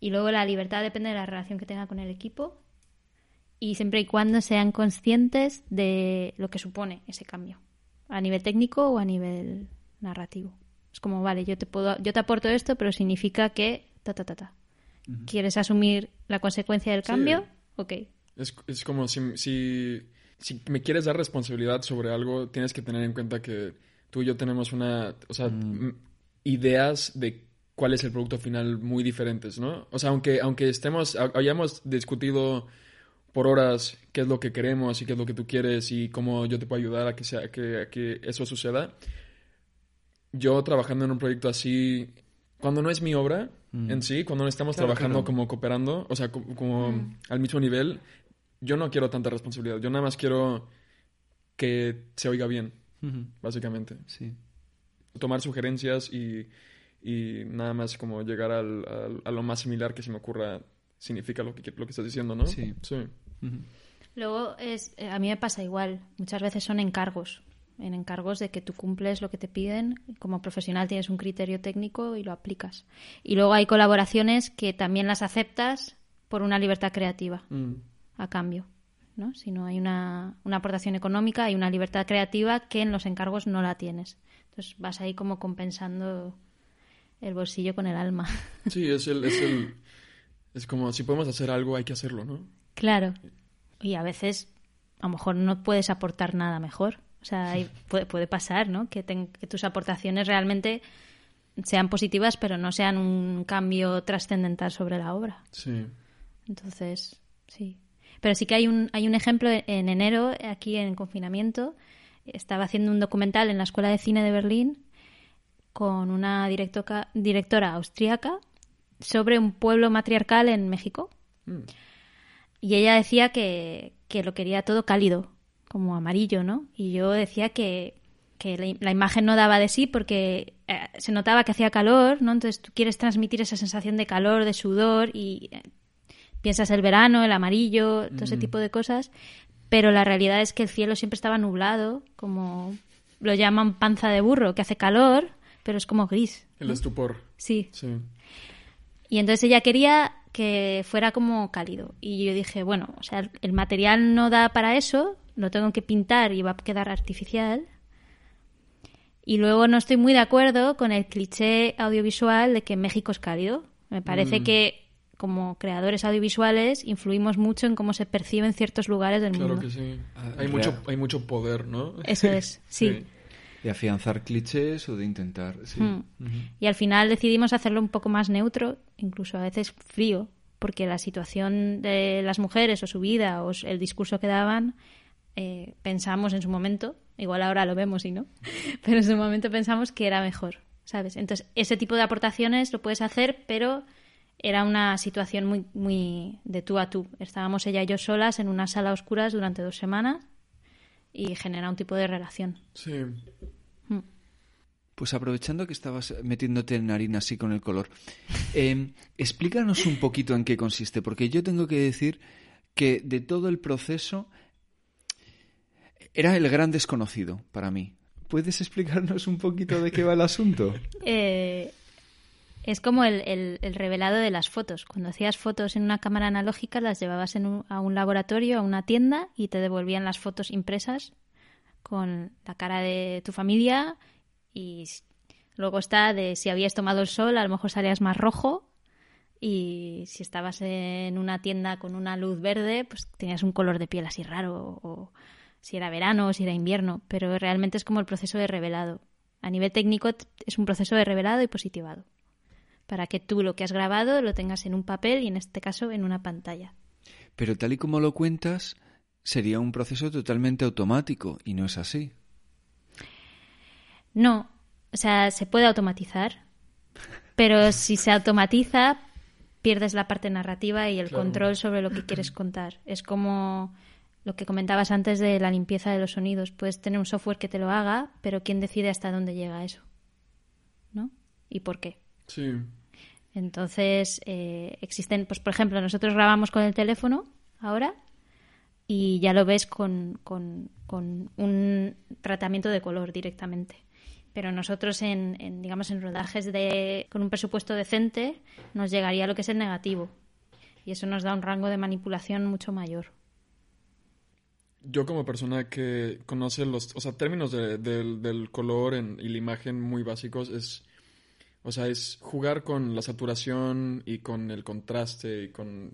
Y luego la libertad depende de la relación que tenga con el equipo y siempre y cuando sean conscientes de lo que supone ese cambio, a nivel técnico o a nivel narrativo. Es como, vale, yo te puedo, yo te aporto esto, pero significa que ta ta ta ta. ¿Quieres asumir la consecuencia del Sí. cambio? Ok. Es, es como si, si, si me quieres dar responsabilidad sobre algo, tienes que tener en cuenta que tú y yo tenemos una, o sea, m- ideas de cuál es el producto final muy diferentes, ¿no? O sea, aunque, aunque estemos, ha- hayamos discutido por horas qué es lo que queremos y qué es lo que tú quieres y cómo yo te puedo ayudar a que, sea, que, a que eso suceda, yo trabajando en un proyecto así, cuando no es mi obra en sí, cuando no estamos Claro, trabajando claro. como cooperando, o sea, co- como al mismo nivel, yo no quiero tanta responsabilidad. Yo nada más quiero que se oiga bien, básicamente. Sí. Tomar sugerencias y, y nada más como llegar al, al- a lo más similar que se me ocurra significa lo que, lo que estás diciendo, ¿no? Sí. Sí. Luego, es, eh, a mí me pasa igual. Muchas veces son encargos. En encargos de que tú cumples lo que te piden. Como profesional tienes un criterio técnico y lo aplicas. Y luego hay colaboraciones que también las aceptas por una libertad creativa Mm. A cambio. ¿no? Si no hay una, una aportación económica, hay una libertad creativa que en los encargos no la tienes. Entonces vas ahí como compensando el bolsillo con el alma. Sí, es el, es el... Es como, si podemos hacer algo, hay que hacerlo, ¿no? Claro. Y a veces a lo mejor no puedes aportar nada mejor. O sea, hay- puede, puede pasar, ¿no? Que, que tus aportaciones realmente sean positivas, pero no sean un cambio trascendental sobre la obra. Sí. Entonces, sí. Pero sí que hay un, hay un ejemplo en enero, aquí en confinamiento. Estaba haciendo un documental en la Escuela de Cine de Berlín con una directoca- directora austríaca sobre un pueblo matriarcal en México. Mm. Y ella decía que, que lo quería todo cálido, como amarillo, ¿no? Y yo decía que, que la, la imagen no daba de sí porque eh, se notaba que hacía calor, ¿no? Entonces tú quieres transmitir esa sensación de calor, de sudor y eh, piensas el verano, el amarillo, todo ese tipo de cosas, pero la realidad es que el cielo siempre estaba nublado, como lo llaman panza de burro, que hace calor, pero es como gris. El estupor. Sí. Sí. Y entonces ella quería que fuera como cálido. Y yo dije, bueno, o sea, el material no da para eso, lo tengo que pintar y va a quedar artificial. Y luego no estoy muy de acuerdo con el cliché audiovisual de que México es cálido. Me parece Mm. que como creadores audiovisuales influimos mucho en cómo se perciben ciertos lugares del Claro mundo. que sí. Ah, Hay real. mucho, hay mucho poder, ¿no? Eso es, sí. De afianzar clichés o de intentar. Sí. Mm. Ujú. Y al final decidimos hacerlo un poco más neutro, incluso a veces frío, porque la situación de las mujeres o su vida o el discurso que daban, eh, pensamos en su momento, igual ahora lo vemos y no, pero en su momento pensamos que era mejor, ¿sabes? Entonces, ese tipo de aportaciones lo puedes hacer, pero era una situación muy, muy de tú a tú. Estábamos ella y yo solas en una sala a oscuras durante dos semanas y genera un tipo de relación. Sí. Pues aprovechando que estabas metiéndote en harina así con el color, eh, explícanos un poquito en qué consiste, porque yo tengo que decir que de todo el proceso era el gran desconocido para mí. ¿Puedes explicarnos un poquito de qué va el asunto? Eh, es como el, el- el revelado de las fotos. Cuando hacías fotos en una cámara analógica, las llevabas en a un laboratorio, a una tienda, y te devolvían las fotos impresas con la cara de tu familia. Y luego está de si habías tomado el sol, a lo mejor salías más rojo. Y si estabas en una tienda con una luz verde, pues tenías un color de piel así raro. O si era verano o si era invierno. Pero realmente es como el proceso de revelado. A nivel técnico es un proceso de revelado y positivado. Para que tú lo que has grabado lo tengas en un papel y en este caso en una pantalla. Pero tal y como lo cuentas, sería un proceso totalmente automático, y no es así. No, o sea, se puede automatizar, pero si se automatiza, pierdes la parte narrativa y el Claro. control sobre lo que quieres contar. Es como lo que comentabas antes de la limpieza de los sonidos. Puedes tener un software que te lo haga, pero ¿quién decide hasta dónde llega eso? ¿No? ¿Y por qué? Sí. Entonces, eh, existen, pues por ejemplo, nosotros grabamos con el teléfono ahora y ya lo ves con, con- un tratamiento de color directamente. Pero nosotros en, en, digamos, en rodajes de, con un presupuesto decente nos llegaría lo que es el negativo. Y eso nos da un rango de manipulación mucho mayor. Yo como persona que conoce los, o sea, términos de- del, del color en- y la imagen muy básicos es, o sea, es jugar con la saturación y con el contraste y con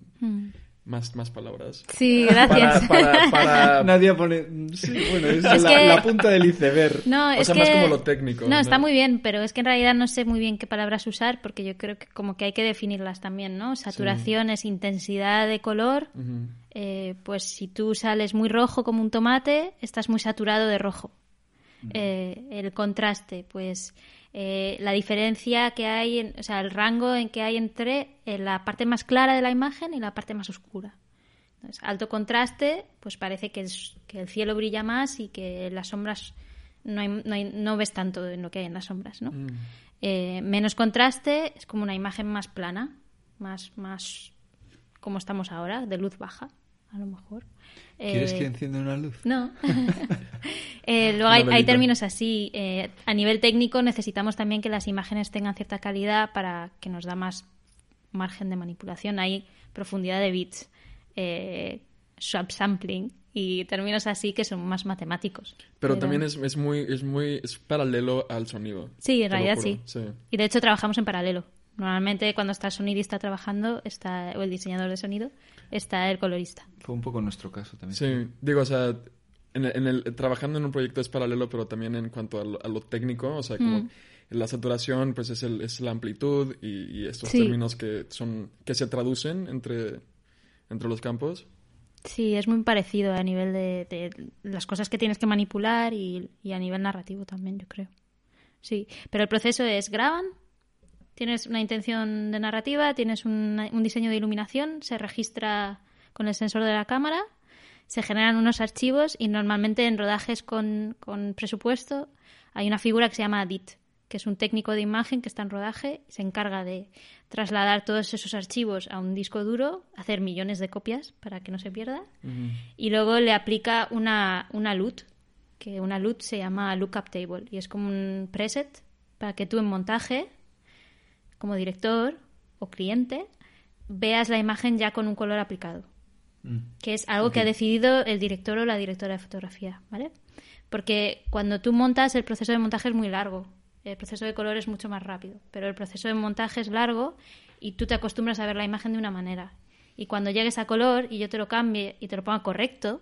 más, más palabras. Sí, gracias. para, para- Nadie pone... Sí, bueno, es, Es la, que- la punta del iceberg. No, O es sea, que... más como lo técnico, No, ¿no? está muy bien, pero es que en realidad no sé muy bien qué palabras usar porque yo creo que como que hay que definirlas también, ¿no? Saturación es intensidad de color. Eh, pues si tú sales muy rojo como un tomate, estás muy saturado de rojo. Eh, el contraste, pues eh, la diferencia que hay, en- o sea, el rango en que hay entre la parte más clara de la imagen y la parte más oscura. Entonces, alto contraste, pues parece que, el cielo brilla más y que las sombras no, hay- no, hay- no ves tanto en lo que hay en las sombras, ¿no? Mm. Eh, menos contraste es como una imagen más plana, más, más como estamos ahora, de luz baja, a lo mejor. ¿Quieres Eh, que encienda una luz? no. Eh, luego hay, términos así. eh, a nivel técnico necesitamos también que las imágenes tengan cierta calidad para que nos da más margen de manipulación. Hay profundidad de bits, eh, subsampling y términos así que son más matemáticos. Pero también es, es muy, es muy, es paralelo al sonido. Sí, en realidad sí. Y de hecho trabajamos en paralelo. Normalmente cuando está el sonidista trabajando está, o el diseñador de sonido, está el colorista. Fue un poco nuestro caso también. Sí, digo, o sea, en el, en el- trabajando en un proyecto es paralelo, pero también en cuanto a lo, a lo técnico, o sea, como Mm. la saturación, pues es, el, es la amplitud y, y estos Sí. términos que son que se traducen entre, entre los campos. Sí, es muy parecido a nivel de, de las cosas que tienes que manipular y, y a nivel narrativo también, yo creo. Sí, pero el proceso es graban, tienes una intención de narrativa, tienes un diseño de iluminación, se registra con el sensor de la cámara, se generan unos archivos y normalmente en rodajes con, con presupuesto hay una figura que se llama DIT, que es un técnico de imagen que está en rodaje, se encarga de trasladar todos esos archivos a un disco duro, hacer millones de copias para que no se pierda, y luego le aplica una, una LUT, que una LUT se llama Lookup Table, y es como un preset para que tú en montaje, como director, o cliente veas la imagen ya con un color aplicado, que es algo que ha decidido el director o la directora de fotografía, ¿vale? Porque cuando tú montas, el proceso de montaje es muy largo, el proceso de color es mucho más rápido, pero el proceso de montaje es largo y tú te acostumbras a ver la imagen de una manera. Y cuando llegues a color y yo te lo cambie y te lo ponga correcto,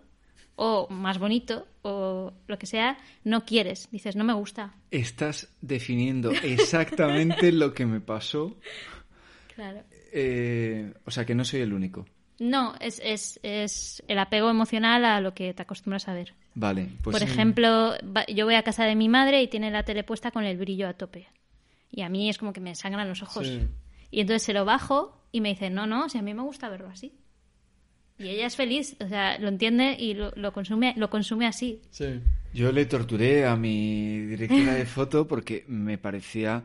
o más bonito, o lo que sea, no quieres. Dices, no me gusta. Estás definiendo exactamente lo que me pasó. Claro. Eh, o sea, que no soy el único. No, es, es, es el apego emocional a lo que te acostumbras a ver. Vale, pues. Por ejemplo, yo voy a casa de mi madre y tiene la tele puesta con el brillo a tope. Y a mí es como que me sangran los ojos. Sí. Y entonces se lo bajo y me dice, no, no, si a mí me gusta verlo así. Y ella es feliz, o sea, lo entiende y lo, lo consume, lo consume así. Sí. Yo le torturé a mi directora de foto porque me parecía.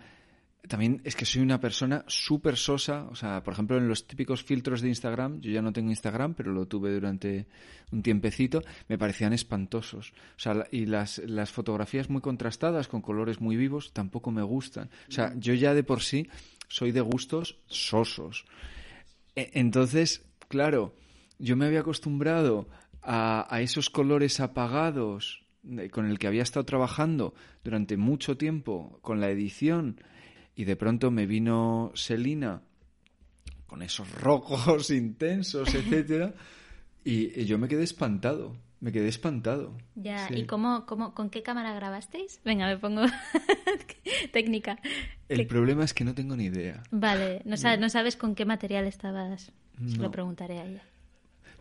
También es que soy una persona súper sosa. O sea, por ejemplo, en los típicos filtros de Instagram, yo ya no tengo Instagram, pero lo tuve durante un tiempecito, me parecían espantosos. O sea, y las, las fotografías muy contrastadas, con colores muy vivos, tampoco me gustan. O sea, yo ya de por sí soy de gustos sosos. E- Entonces, claro, yo me había acostumbrado a, a esos colores apagados con el que había estado trabajando durante mucho tiempo con la edición y de pronto me vino Selina con esos rojos intensos, etcétera, y, y yo me quedé espantado, me quedé espantado. Ya, Sí. ¿y cómo, cómo, con qué cámara grabasteis? Venga, me pongo técnica. El problema es que no tengo ni idea. Vale, no, sa- no sabes con qué material estabas. Se lo preguntaré a ella.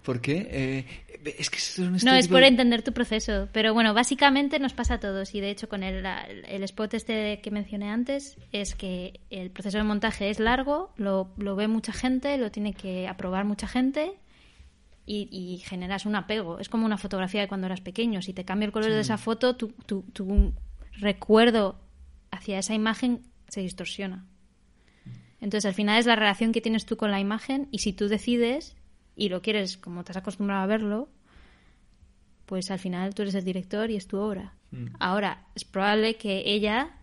¿Por qué? Eh, es que son este No, es por de- entender tu proceso. Pero bueno, básicamente nos pasa a todos. Y de hecho, con el, el spot este que mencioné antes, es que el proceso de montaje es largo, lo, lo ve mucha gente, lo tiene que aprobar mucha gente y, y generas un apego. Es como una fotografía de cuando eras pequeño. Si te cambia el color de esa foto, tu, tu, tu recuerdo hacia esa imagen se distorsiona. Entonces, al final es la relación que tienes tú con la imagen y si tú decides y lo quieres como te has acostumbrado a verlo, pues al final tú eres el director y es tu obra. Ahora, es probable que ella,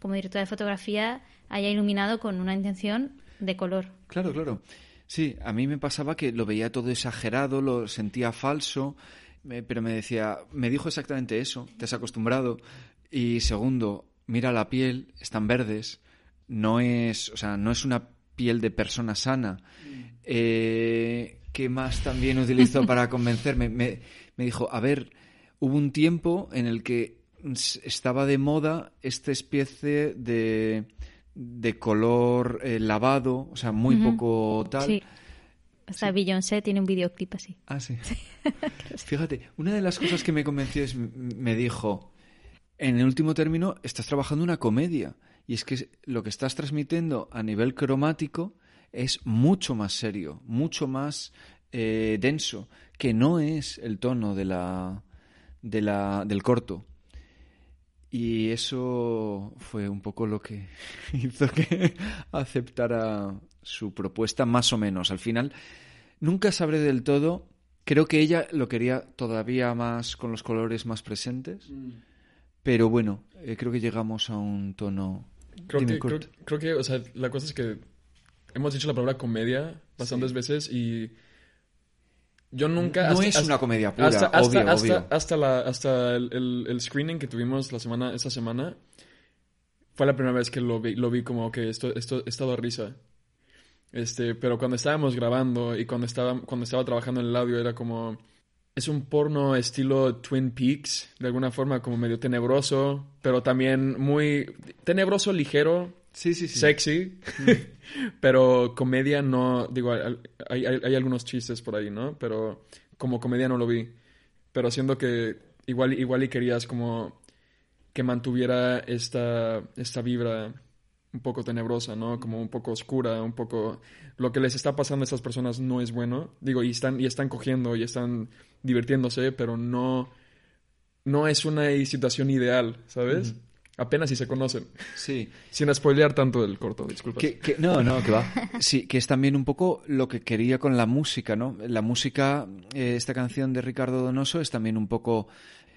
como directora de fotografía, haya iluminado con una intención de color. Claro, claro. Sí, a mí me pasaba que lo veía todo exagerado, lo sentía falso, me- pero me decía, me dijo exactamente eso, te has acostumbrado. Y segundo, mira la piel, están verdes, no es, o sea, no es una piel de persona sana. Eh, ¿Qué más también utilizó para convencerme? Me, me dijo, a ver, hubo un tiempo en el que estaba de moda esta especie de, de color eh, lavado, o sea, muy poco tal. Sí. Hasta Beyoncé tiene un videoclip así. Ah, sí. Fíjate, una de las cosas que me convenció es, me dijo, en el último término, estás trabajando una comedia. Y es que lo que estás transmitiendo a nivel cromático es mucho más serio, mucho más eh, denso, que no es el tono de la, de la, del corto. Y eso fue un poco lo que hizo que aceptara su propuesta, más o menos. Al final, nunca sabré del todo. Creo que ella lo quería todavía más con los colores más presentes. Pero bueno, eh, creo que llegamos a un tono. Creo Dime, que, creo que, o sea, la cosa es que hemos dicho la palabra comedia bastantes veces y yo nunca... No hasta- es hasta- una comedia pura, hasta, obvio, hasta, obvio. hasta la, el, el- el screening que tuvimos la semana, esta semana, fue la primera vez que lo vi, lo vi como que esto, esto, esto risa. Este, pero cuando estábamos grabando y cuando estaba, cuando estaba trabajando en el audio era como... Es un porno estilo Twin Peaks, de alguna forma como medio tenebroso, pero también muy tenebroso, ligero, Sí, sí, sí. sexy, pero comedia no, digo, hay, hay, hay algunos chistes por ahí, ¿no? Pero como comedia no lo vi. Pero siendo que igual, igual y querías como que mantuviera esta, esta vibra un poco tenebrosa, ¿no? Como un poco oscura, un poco... Lo que les está pasando a estas personas no es bueno. Digo, y están, y están cogiendo y están divirtiéndose, pero no, no es una situación ideal, ¿sabes? Apenas si se conocen. Sí. Sin spoilear tanto el corto, disculpa. Que, que- no, no, que va. Sí, que es también un poco lo que quería con la música, ¿no? La música, eh, esta canción de Ricardo Donoso es también un poco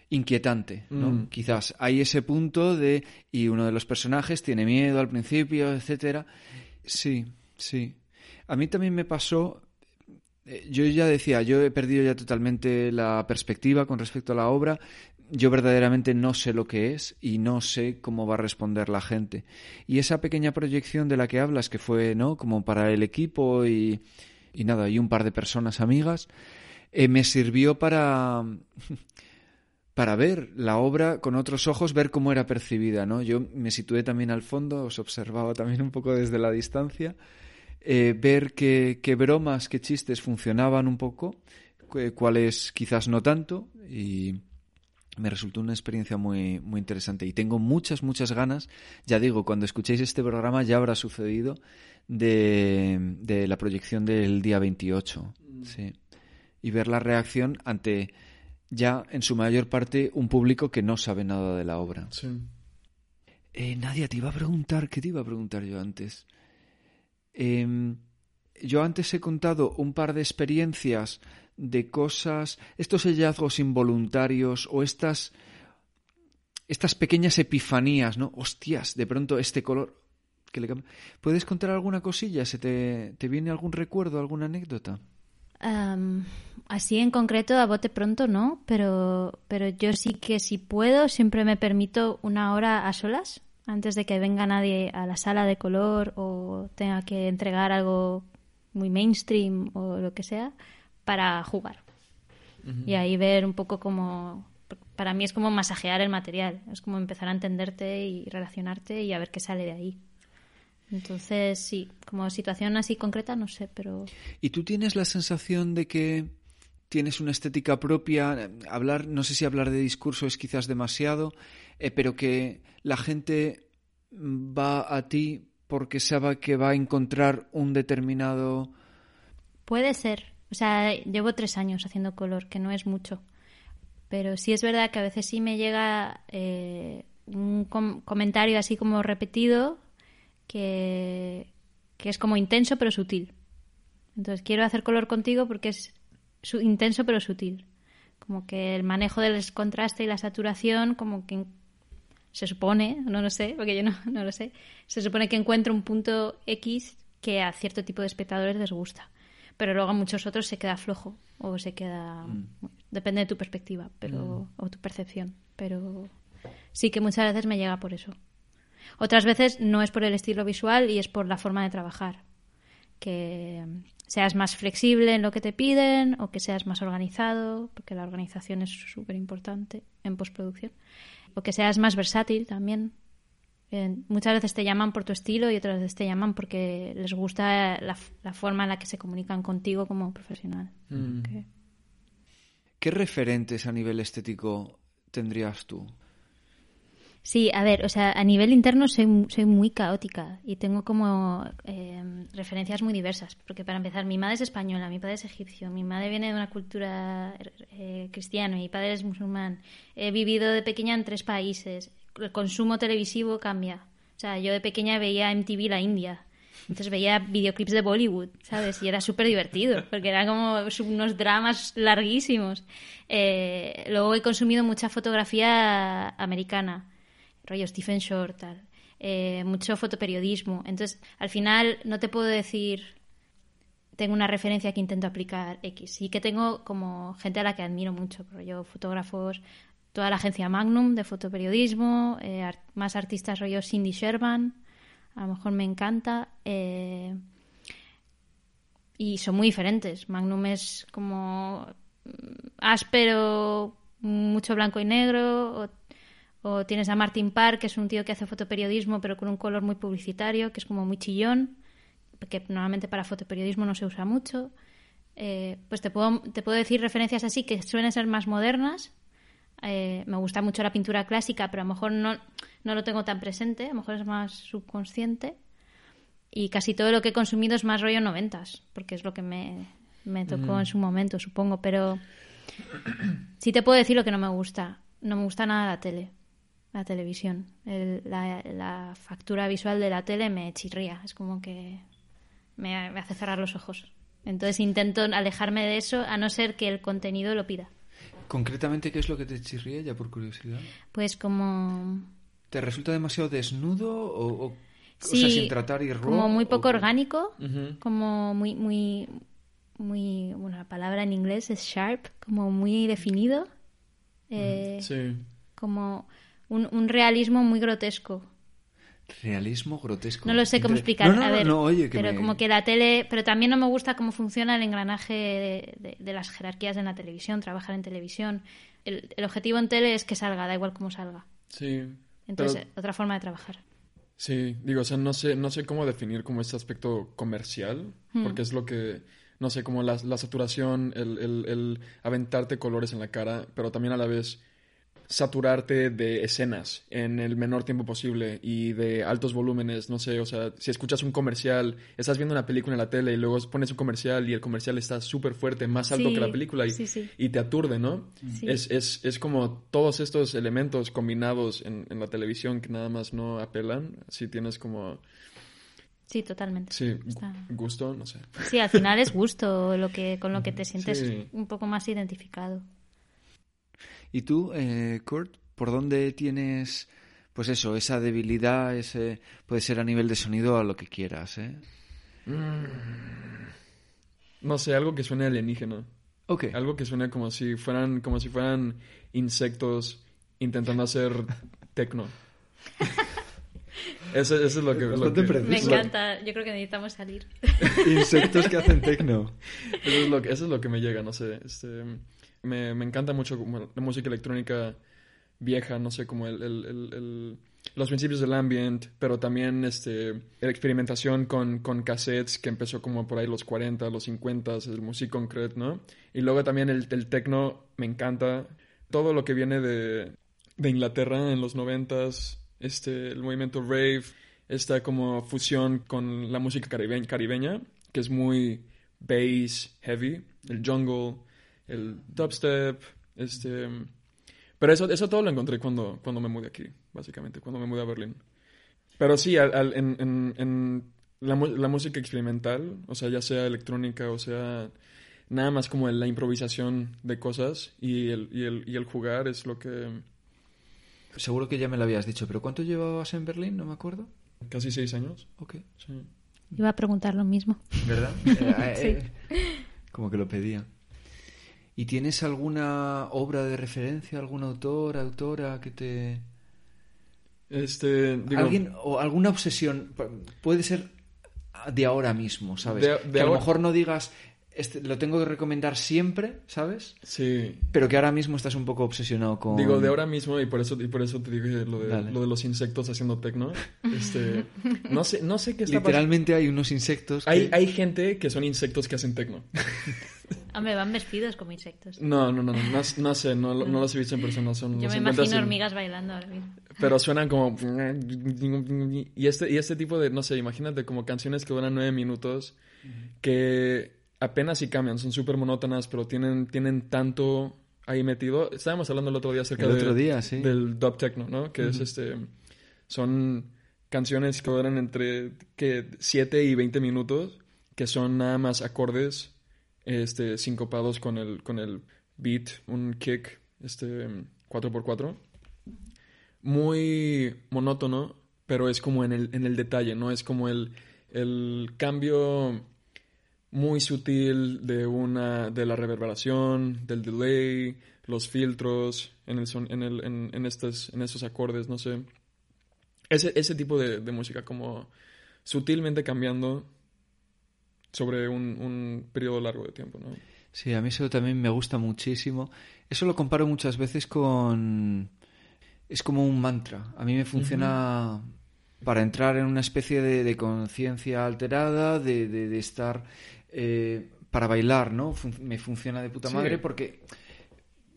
inquietante, ¿no? Mm. Quizás hay ese punto de y uno de los personajes tiene miedo al principio, etcétera. Sí, Sí. A mí también me pasó, eh, yo ya decía, yo he perdido ya totalmente la perspectiva con respecto a la obra. Yo verdaderamente no sé lo que es y no sé cómo va a responder la gente. Y esa pequeña proyección de la que hablas, que fue, ¿no? Como para el equipo y, y nada, y un par de personas amigas, eh, me sirvió para para ver la obra con otros ojos, ver cómo era percibida, ¿no? Yo me situé también al fondo, os observaba también un poco desde la distancia, eh, ver qué, qué, bromas, qué chistes funcionaban un poco, cuáles quizás no tanto, y me resultó una experiencia muy, muy interesante. Y tengo muchas, muchas ganas, ya digo, cuando escuchéis este programa ya habrá sucedido, de, de la proyección del día 28, mm. sí. Y ver la reacción ante ya en su mayor parte un público que no sabe nada de la obra. Sí. Eh, Nadia, te iba a preguntar, ¿qué te iba a preguntar yo antes? Em, yo antes he contado un par de experiencias de cosas, estos hallazgos involuntarios o estas, estas pequeñas epifanías, ¿no? Hostias, de pronto este color. Que le ¿Puedes contar alguna cosilla? ¿Se te, te viene algún recuerdo, alguna anécdota? así en concreto, a bote pronto no, pero, pero yo sí que si puedo, siempre me permito una hora a solas, antes de que venga nadie a la sala de color o tenga que entregar algo muy mainstream o lo que sea, para jugar. Y ahí ver un poco como... Para mí es como masajear el material, es como empezar a entenderte y relacionarte y a ver qué sale de ahí. Entonces, sí, como situación así concreta, no sé, pero... ¿Y tú tienes la sensación de que tienes una estética propia? Hablar, no sé si hablar de discurso es quizás demasiado, eh, pero que la gente va a ti porque sabe que va a encontrar un determinado... Puede ser. O sea, llevo tres años haciendo color, que no es mucho. Pero sí es verdad que a veces sí me llega eh, un comentario así como repetido que, es como intenso pero sutil. Entonces quiero hacer color contigo porque es intenso pero sutil. Como que el manejo del contraste y la saturación, como que se supone, no lo sé, porque yo no, no lo sé, se supone que encuentro un punto X que a cierto tipo de espectadores les gusta. Pero luego a muchos otros se queda flojo o se queda... Mm. Depende de tu perspectiva pero, mm. o tu percepción. Pero sí que muchas veces me llega por eso. Otras veces no es por el estilo visual y es por la forma de trabajar. Que seas más flexible en lo que te piden o que seas más organizado, porque la organización es súper importante en postproducción. O que seas más versátil también. Muchas veces te llaman por tu estilo y otras veces te llaman porque les gusta la, forma en la que se comunican contigo como profesional. Mm. ¿Qué referentes a nivel estético tendrías tú? Sí, a ver, o sea, a nivel interno soy, soy muy caótica y tengo como em, referencias muy diversas. Porque para empezar, mi madre es española, mi padre es egipcio, mi madre viene de una cultura eh, cristiana, mi padre es musulmán. He vivido de pequeña en tres países. El consumo televisivo cambia. O sea, yo de pequeña veía MTV la India. Entonces veía videoclips de Bollywood, ¿sabes? Y era súper divertido, porque eran como unos dramas larguísimos. Eh, luego he consumido mucha fotografía americana rollo Stephen Short, tal. Eh, mucho fotoperiodismo. Entonces, al final no te puedo decir tengo una referencia que intento aplicar X. Sí que tengo como gente a la que admiro mucho, rollo fotógrafos, toda la agencia Magnum de fotoperiodismo, eh, más artistas rollo Cindy Sherman, a lo mejor me encanta. Eh, y son muy diferentes. Magnum es como áspero, mucho blanco y negro, o tienes a Martin Parr, que es un tío que hace fotoperiodismo, pero con un color muy publicitario, que es como muy chillón, que normalmente para fotoperiodismo no se usa mucho. Eh, pues te puedo, te puedo decir referencias así que suelen ser más modernas. Eh, me gusta mucho la pintura clásica, pero a lo mejor no, no lo tengo tan presente, a lo mejor es más subconsciente. Y casi todo lo que he consumido es más rollo noventas, porque es lo que me, me tocó mm. en su momento, supongo. Pero sí te puedo decir lo que no me gusta. No me gusta nada la tele la televisión. la, factura visual de la tele me chirría, es como que me, hace cerrar los ojos. Entonces intento alejarme de eso a no ser que el contenido lo pida. Concretamente, ¿qué es lo que te chirría, ya por curiosidad? Pues como... ¿Te resulta demasiado desnudo o...? o sea, sin tratar y raw, como muy poco o- orgánico, Ujú. como muy, muy, muy, bueno, la palabra en inglés es sharp, como muy definido, eh, Sí. como un, un realismo muy grotesco. Realismo grotesco. No lo sé cómo explicar, No, no, a no, ver, no, oye, que pero me- como que la tele, pero también no me gusta cómo funciona el engranaje de, de- de las jerarquías en la televisión, trabajar en televisión. El, el objetivo en tele es que salga, da igual cómo salga. Sí. Entonces, Pero- otra forma de trabajar. Sí, digo, o sea, no sé, no sé cómo definir como este aspecto comercial, Hmm. porque es lo que, no sé, como la, la saturación, el, el, el aventarte colores en la cara, pero también a la vez saturarte de escenas en el menor tiempo posible y de altos volúmenes, no sé, o sea, si escuchas un comercial, estás viendo una película en la tele y luego pones un comercial y el comercial está súper fuerte, más alto Sí, que la película y, sí, sí. y te aturde, ¿no? Es, es, es como todos estos elementos combinados en, en la televisión que nada más no apelan, si tienes como, Sí, totalmente. sí, Está- gusto, no sé. Sí, al final es gusto lo que, con lo que te sientes Sí. un poco más identificado. ¿Y tú, eh, Kurt, por dónde tienes, pues eso, esa debilidad, ese puede ser a nivel de sonido a lo que quieras, ¿eh? No sé, algo que suene alienígena. Ok. Algo que suene como si fueran, como si fueran insectos intentando hacer tecno. Eso, eso es lo que... lo que- preciso. Me encanta, yo creo que necesitamos salir. Insectos que hacen tecno. Eso es lo que, eso es lo que me llega, no sé. Este, me, encanta mucho la música electrónica vieja, no sé, como el, los principios del ambient, pero también este, la experimentación con, con cassettes que empezó como por ahí los 40, los 50, el music concrete, ¿no? Y luego también el, el techno me encanta. Todo lo que viene de, de Inglaterra en los 90s, este, el movimiento rave, esta como fusión con la música caribe- caribeña, que es muy bass heavy, el jungle, el dubstep, este... Pero eso, eso todo lo encontré cuando, cuando me mudé aquí, básicamente, cuando me mudé a Berlín. Pero sí, al- al- en, en- en la, mu- la música experimental, o sea, ya sea electrónica o sea nada más como la improvisación de cosas y el, y el, y el jugar es lo que... Seguro que ya me lo habías dicho, pero ¿cuánto llevabas en Berlín? No me acuerdo. Casi seis años. Ok. Sí. Iba a preguntar lo mismo. ¿Verdad? Eh, eh, Como que lo pedía. ¿Y tienes alguna obra de referencia, algún autor, autora que te... Este, digo, ¿Alguien, o alguna obsesión? Pu- Puede ser de ahora mismo, ¿sabes? De- de que a lo mejor no digas, este, lo tengo que recomendar siempre, ¿sabes? sí, Pero que ahora mismo estás un poco obsesionado con... Digo, de ahora mismo, y por eso, y por eso te dije lo de, lo de los insectos haciendo tecno. Este, no sé, no sé qué está pasando. Literalmente hay unos insectos que... Hay, hay gente que son insectos que hacen tecno. Hombre, van vestidos como insectos. No, no, no, no, no, no sé, no, no los he visto en persona. Son, Yo me imagino en- hormigas bailando ahora mismo. Pero suenan como... Y este, y este tipo de, no sé, imagínate como canciones que duran nueve minutos, que apenas si cambian, son súper monótonas, pero tienen, tienen tanto ahí metido. Estábamos hablando el otro día acerca El de- otro día, sí. del dub techno, ¿no? Que es este... Son canciones que duran entre que 7 y 20 minutos, que son nada más acordes este, sincopados con el, con el beat, un kick, este, 4x4 muy monótono, pero es como en el, en el detalle, ¿no? Es como el, el cambio muy sutil de una de la reverberación, del delay, los filtros en el son- en el, en, en estos, en estos acordes, no sé. Ese, ese tipo de, de música como sutilmente cambiando sobre un, un periodo largo de tiempo, ¿no? Sí, a mí eso también me gusta muchísimo. Eso lo comparo muchas veces con... Es como un mantra. A mí me funciona para entrar en una especie de, de conciencia alterada, de, de- de estar... eh, para bailar, ¿no? Fun- me funciona de puta Sí. madre porque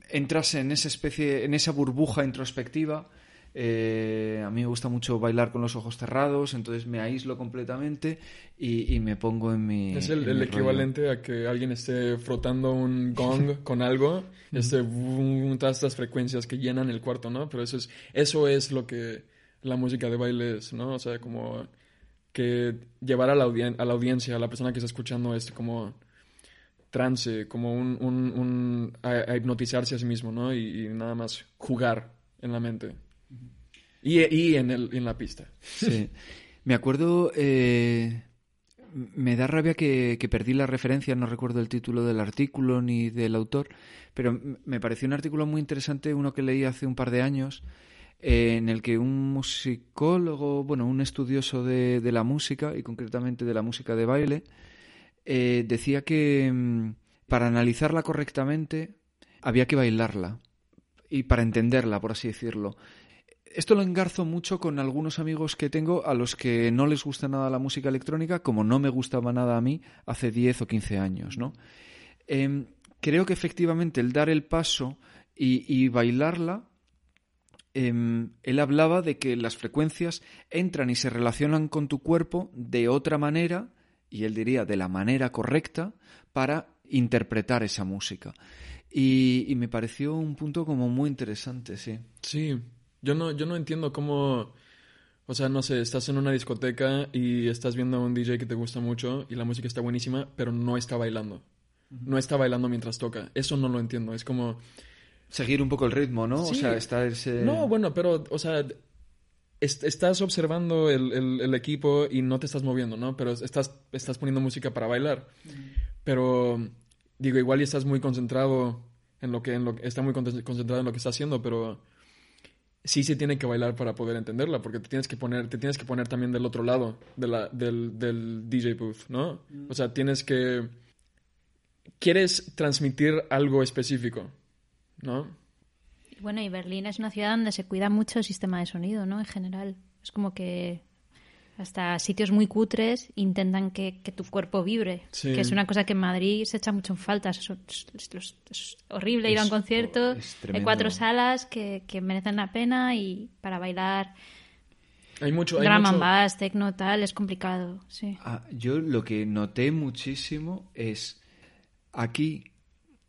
entras en esa especie, en esa burbuja introspectiva. Eh, a mí me gusta mucho bailar con los ojos cerrados, entonces me aíslo completamente y, y me pongo en mi. Es el, el mi rollo. equivalente a que alguien esté frotando un gong con algo, este, todas estas frecuencias que llenan el cuarto, ¿no? Pero eso es, eso es lo que la música de baile es, ¿no? O sea, como que llevar a la, a la audiencia, a la persona que está escuchando esto, como trance, como un, un, un- a, a hipnotizarse a sí mismo, ¿no? Y, nada más jugar en la mente. Y, en, el, en la pista. Sí. Me acuerdo, eh, me da rabia que, que perdí la referencia, no recuerdo el título del artículo ni del autor, pero me pareció un artículo muy interesante, uno que leí hace un par de años, en el que un musicólogo, bueno, un estudioso de, de la música, y concretamente de la música de baile, eh, decía que mm, para analizarla correctamente había que bailarla y para entenderla, por así decirlo. Esto lo engarzo mucho con algunos amigos que tengo a los que no les gusta nada la música electrónica, como no me gustaba nada a mí hace 10 o 15 años, ¿no? Em, creo que efectivamente el dar el paso y bailarla, em, él hablaba de que las frecuencias entran y se relacionan con tu cuerpo de otra manera, y él diría de la manera correcta, para interpretar esa música. Y, y me pareció un punto como muy interesante, sí. Sí, yo no, yo no entiendo cómo, o sea, no sé, estás en una discoteca y estás viendo a un DJ que te gusta mucho y la música está buenísima, pero no está bailando. No está bailando mientras toca. Eso no lo entiendo. Es como, Seguir un poco el ritmo, ¿no? O sea, está ese... no, bueno, pero, o sea, est- estás observando el, el- el equipo y no te estás moviendo, ¿no? Pero estás, estás poniendo música para bailar. Pero, digo, igual y estás muy concentrado en lo que, en lo que- está muy con- concentrado en lo que está haciendo, pero sí se tiene que bailar para poder entenderla, porque te tienes que poner, te tienes que poner también del otro lado de la, del, del DJ booth, ¿no? O sea, tienes que... Quieres transmitir algo específico, ¿no? Bueno, y Berlín es una ciudad donde se cuida mucho el sistema de sonido, ¿no? En general. Es como que hasta sitios muy cutres intentan que, que tu cuerpo vibre. Sí. Que es una cosa que en Madrid se echa mucho en falta. Es, es- es- es horrible ir a un concierto. tremendo. cuatro salas que, que merecen la pena y para bailar Hay mucho... Hay drum mucho... and bass, techno, tal, es complicado. Sí. Ah, yo lo que noté muchísimo es aquí,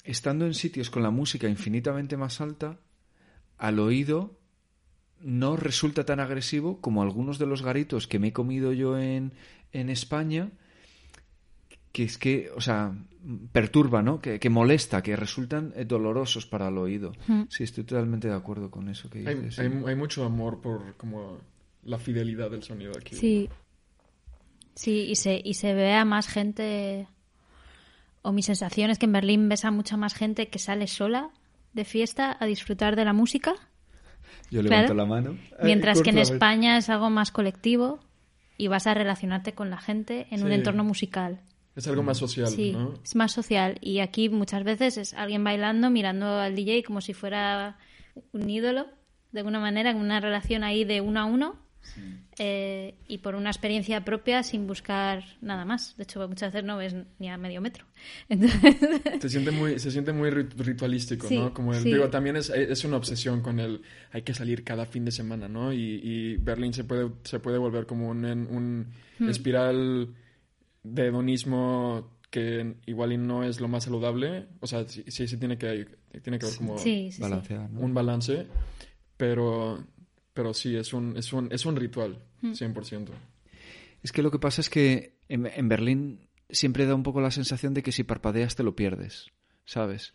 estando en sitios con la música infinitamente más alta, al oído no resulta tan agresivo como algunos de los garitos que me he comido yo en, en España, que es que, o sea, perturba, ¿no? Que, que molesta, que resultan eh, dolorosos para el oído. Mm. Sí, estoy totalmente de acuerdo con eso que Hay, dices. sí. hay- hay mucho amor por como la fidelidad del sonido aquí. Sí. Sí, y se, y se ve a más gente. O mi sensación es que en Berlín ves a mucha más gente que sale sola de fiesta a disfrutar de la música. Yo levanto claro. la mano. Mientras que en. España es algo más colectivo y vas a relacionarte con la gente en un entorno musical. Es algo más social, Sí, ¿no? es más social. Y aquí muchas veces es alguien bailando, mirando al DJ como si fuera un ídolo, de alguna manera, con una relación ahí de uno a uno. Eh, y por una experiencia propia sin buscar nada más. De hecho, muchas veces no ves ni a medio metro. Entonces, Se siente muy, se siente muy rit- ritualístico, Sí, ¿no? Como el, sí. digo, también es, es una obsesión con el hay que salir cada fin de semana, ¿no? Y, y Berlín se puede, se puede volver como un, un Hmm. espiral de hedonismo que igual y no es lo más saludable. O sea, sí, sí se tiene que, tiene que haber como sí, sí, sí. Balancear, ¿no? un balance, pero, pero sí, es un, es un, es un ritual, Hmm. 100%. Es que lo que pasa es que en, en Berlín siempre da un poco la sensación de que si parpadeas te lo pierdes, ¿sabes?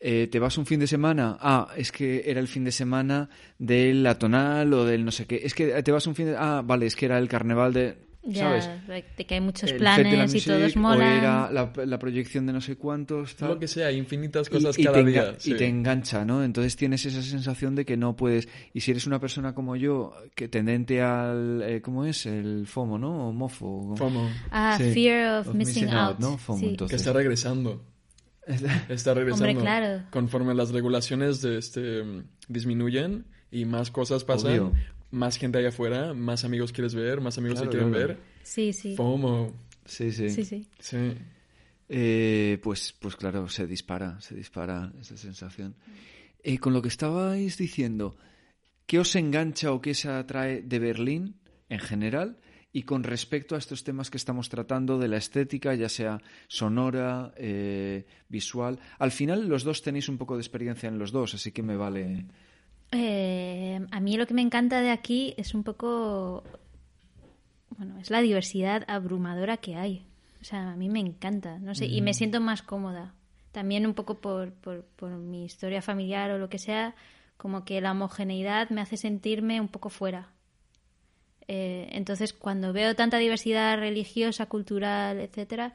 Eh, te vas un fin de semana, ah, es que era el fin de semana del atonal o del no sé qué, es que te vas un fin de... Ah, vale, es que era el carnaval de... Ya, ¿Sabes? de que hay muchos El planes y Musique, todos O molan. era la, la proyección de no sé cuántos, tal. Lo que sea, infinitas Y- cosas y, cada te día. sí. y te engancha, ¿no? Entonces tienes esa sensación de que no puedes. Y si eres una persona como yo, que tendente al. eh, ¿Cómo es? El FOMO, ¿no? O MOFO. FOMO, Ah, Sí. fear of, Of missing, missing out. out, ¿no? FOMO, Sí. entonces. que está regresando. Está regresando. Hombre, claro. Conforme las regulaciones de este disminuyen y más cosas pasan, Obvio. Más gente hay afuera, más amigos quieres ver, más amigos Claro, te quieren claro. ver. Sí, sí. FOMO. Sí, sí. Sí, sí. Sí. Eh, pues, pues claro, se dispara, se dispara esa sensación. Eh, con lo que estabais diciendo, ¿qué os engancha o qué se atrae de Berlín en general? Y con respecto a estos temas que estamos tratando de la estética, ya sea sonora, eh, visual. Al final los dos tenéis un poco de experiencia en los dos, así que me vale. Eh, a mí lo que me encanta de aquí es un poco. Bueno, es la diversidad abrumadora que hay. O sea, a mí me encanta, no sé, y me siento más cómoda. También un poco por, por, por mi historia familiar o lo que sea, como que la homogeneidad me hace sentirme un poco fuera. Eh, entonces, cuando veo tanta diversidad religiosa, cultural, etcétera,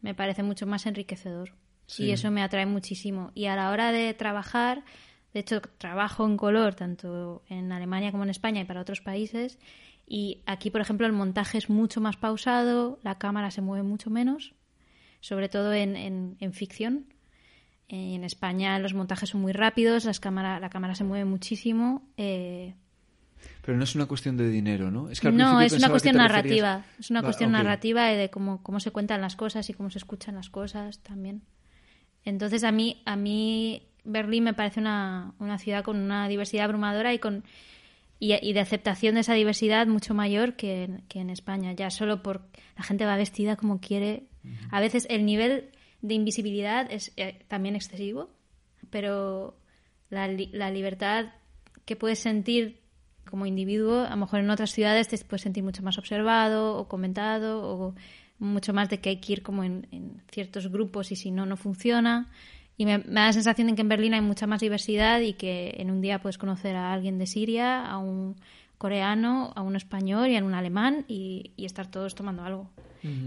me parece mucho más enriquecedor. Y eso me atrae muchísimo. Y a la hora de trabajar, de hecho, trabajo en color tanto en Alemania como en España y para otros países. Y aquí, por ejemplo, el montaje es mucho más pausado, la cámara se mueve mucho menos, sobre todo en, en, ficción. En España los montajes son muy rápidos, las cámara, la cámara se mueve muchísimo. Eh, pero no es una cuestión de dinero, ¿no? Es que no, es una cuestión narrativa. Es una cuestión narrativa de cómo, cómo se cuentan las cosas y cómo se escuchan las cosas también. Entonces a mí, a mí Berlín me parece una, una ciudad con una diversidad abrumadora y con y, de aceptación de esa diversidad mucho mayor que en, que en España. Ya solo por la gente va vestida como quiere. A veces el nivel de invisibilidad es eh, también excesivo, pero la, la libertad que puedes sentir como individuo, a lo mejor en otras ciudades te puedes sentir mucho más observado o comentado o mucho más de que hay que ir como en, ciertos grupos y si no, no funciona. Y me, da la sensación de que en Berlín hay mucha más diversidad y que en un día puedes conocer a alguien de Siria, a un coreano, a un español y a un alemán y, estar todos tomando algo.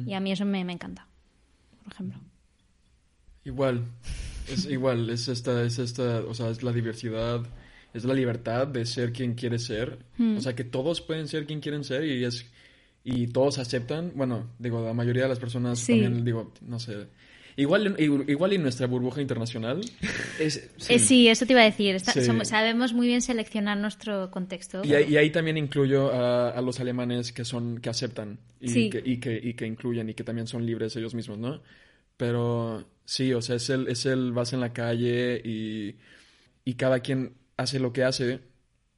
Y a mí eso me, encanta, por ejemplo. Igual, es igual, es esta, es esta, o sea, es la diversidad es la libertad de ser quien quiere ser. Hmm. O sea, que todos pueden ser quien quieren ser y es y todos aceptan. Bueno, digo, la mayoría de las personas también, digo, no sé. Igual, igual en nuestra burbuja internacional. Es, eh, sí. eso te iba a decir. sabemos muy bien seleccionar nuestro contexto. Y, ahí también incluyo a, los alemanes que son que aceptan y, que, y, que, y que incluyen y que también son libres ellos mismos, ¿no? Pero sí, o sea, es el, es el vas en la calle y, y cada quien hace lo que hace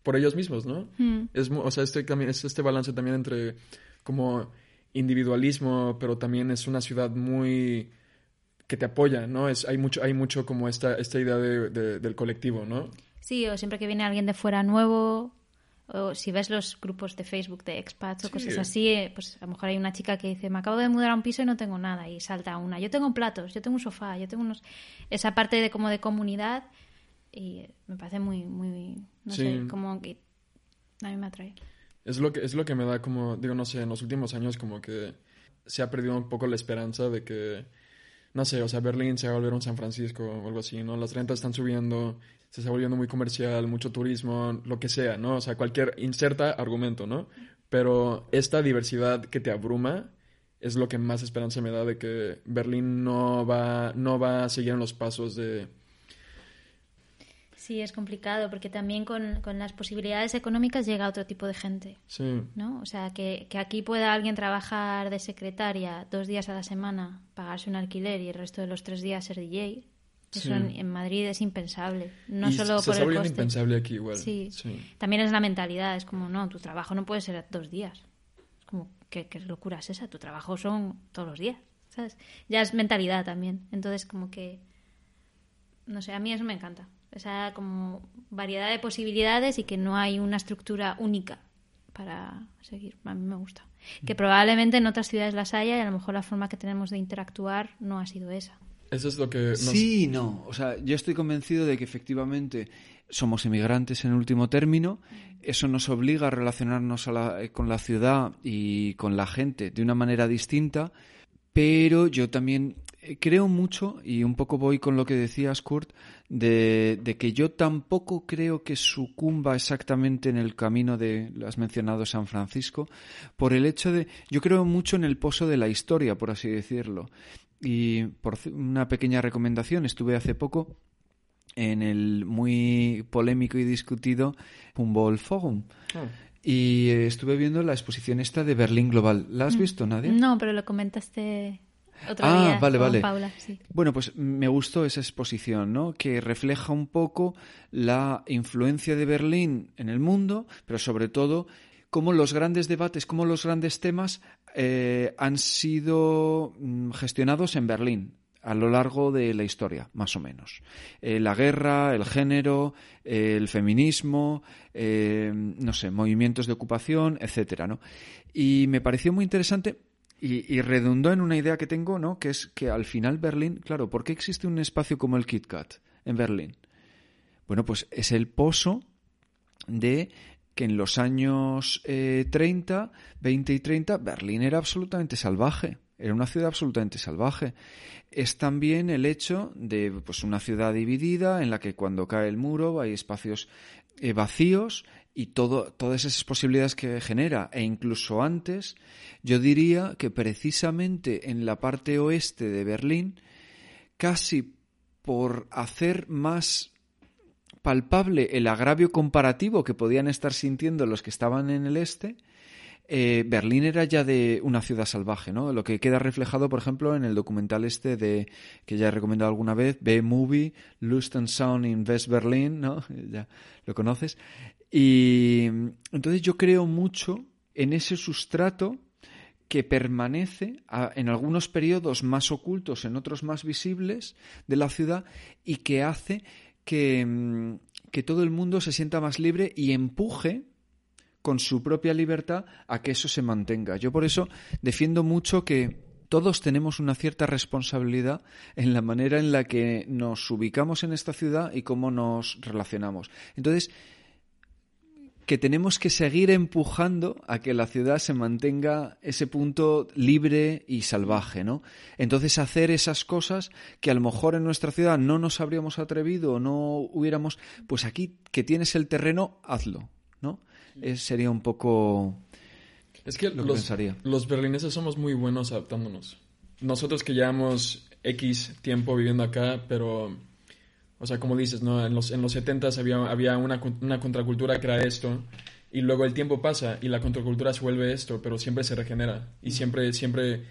por ellos mismos, ¿no? Hmm. Es, o sea, este, es este balance también entre como individualismo, pero también es una ciudad muy que te apoya, ¿no? Es, hay mucho, hay mucho como esta, esta idea de, del colectivo, ¿no? Sí, o siempre que viene alguien de fuera nuevo, o si ves los grupos de Facebook de expats o cosas así, eh, pues a lo mejor hay una chica que dice, me acabo de mudar a un piso y no tengo nada, y salta una, yo tengo platos, yo tengo un sofá, yo tengo unos... Esa parte de como de comunidad y me parece muy, muy, no sé, como que a mí me atrae. Es lo, que, es lo que me da como, digo, no sé, en los últimos años como que se ha perdido un poco la esperanza de que, no sé, o sea, Berlín se va a volver un San Francisco o algo así, ¿no? Las rentas están subiendo, se está volviendo muy comercial, mucho turismo, lo que sea, ¿no? O sea, cualquier, inserta argumento, ¿no? Pero esta diversidad que te abruma es lo que más esperanza me da de que Berlín no va, no va a seguir en los pasos de Sí, es complicado porque también con, las posibilidades económicas llega otro tipo de gente. Sí. ¿no? O sea, que, aquí pueda alguien trabajar de secretaria dos días a la semana, pagarse un alquiler y el resto de los tres días ser DJ. Eso en, Madrid es impensable. No solo por el coste. impensable aquí igual. Sí. También es la mentalidad. Es como, no, tu trabajo no puede ser dos días. Es como, ¿qué, qué locura es esa? Tu trabajo son todos los días. ¿Sabes? Ya es mentalidad también. Entonces, como que. No sé, a mí eso me encanta esa como variedad de posibilidades y que no hay una estructura única para seguir. A mí me gusta. Que probablemente en otras ciudades las haya y a lo mejor la forma que tenemos de interactuar no ha sido esa. Eso es lo que... Sí, no. O sea, yo estoy convencido de que efectivamente somos inmigrantes en último término. Eso nos obliga a relacionarnos con la ciudad y con la gente de una manera distinta. Pero yo también eh, creo mucho, y un poco voy con lo que decías, Kurt, de, que yo tampoco creo que sucumba exactamente en el camino de, lo has mencionado, San Francisco, por el hecho de, yo creo mucho en el pozo de la historia, por así decirlo. Y por una pequeña recomendación, estuve hace poco en el muy polémico y discutido Humboldt Forum. Ah. Y estuve viendo la exposición esta de Berlín Global. ¿La has mm. visto, Nadia? No, pero lo comentaste ah, vale, vale. Bueno, pues me gustó esa exposición, ¿no? Que refleja un poco la influencia de Berlín en el mundo, pero sobre todo cómo los grandes debates, cómo los grandes temas eh, han sido mm, gestionados en Berlín a lo largo de la historia, más o menos. Eh, la guerra, el género, el feminismo, eh, no sé, movimientos de ocupación, etcétera, ¿no? Y me pareció muy interesante y, redundó en una idea que tengo, ¿no? Que es que al final Berlín, claro, ¿por qué existe un espacio como el KitKat en Berlín? Bueno, pues es el pozo de que en los años 30, 20 y 30, Berlín era absolutamente salvaje. Era una ciudad absolutamente salvaje. Es también el hecho de pues, una ciudad dividida en la que cuando cae el muro hay espacios eh, vacíos y todo, todas esas posibilidades que genera. E incluso antes, yo diría que precisamente en la parte oeste de Berlín, casi por hacer más palpable el agravio comparativo que podían estar sintiendo los que estaban en el este, eh, Berlín era ya de una ciudad salvaje, ¿no? Lo que queda reflejado, por ejemplo, en el documental este de que ya he recomendado alguna vez, B-Movie, Lust and Sound in West Berlin, ¿no? Ya lo conoces. Y entonces yo creo mucho en ese sustrato que permanece en algunos periodos más ocultos, en otros más visibles de la ciudad y que hace que, mm, que todo el mundo se sienta más libre y empuje con su propia libertad a que eso se mantenga. Yo por eso defiendo mucho que todos tenemos una cierta responsabilidad en la manera en la que nos ubicamos en esta ciudad y cómo nos relacionamos. Entonces, que tenemos que seguir empujando a que la ciudad se mantenga ese punto libre y salvaje, ¿no? Entonces hacer esas cosas que a lo mejor en nuestra ciudad no nos habríamos atrevido no hubiéramos, pues aquí que tienes el terreno, hazlo, ¿no? sería un poco... Es que los, los berlineses somos muy buenos adaptándonos. Nosotros que llevamos X tiempo viviendo acá, pero... O sea, como dices, ¿no? En los, en los 70 había, había una, una contracultura que era esto, y luego el tiempo pasa y la contracultura se vuelve esto, pero siempre se regenera y siempre, siempre,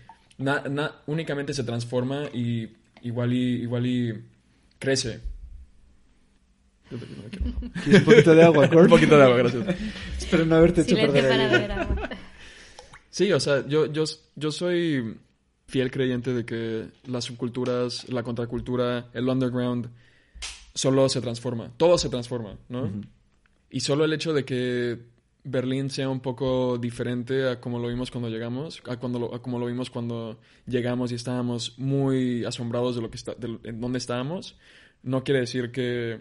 únicamente se transforma y igual y, igual y crece. ¿Quieres un poquito de agua, Un poquito de agua, gracias. Espero no haberte hecho perder para Sí, o sea, yo, yo, yo soy fiel creyente de que las subculturas, la contracultura, el underground, solo se transforma. Todo se transforma, ¿no? Y solo el hecho de que Berlín sea un poco diferente a como lo vimos cuando llegamos, a, cuando lo, como lo vimos cuando llegamos y estábamos muy asombrados de lo que está, de, dónde estábamos, no quiere decir que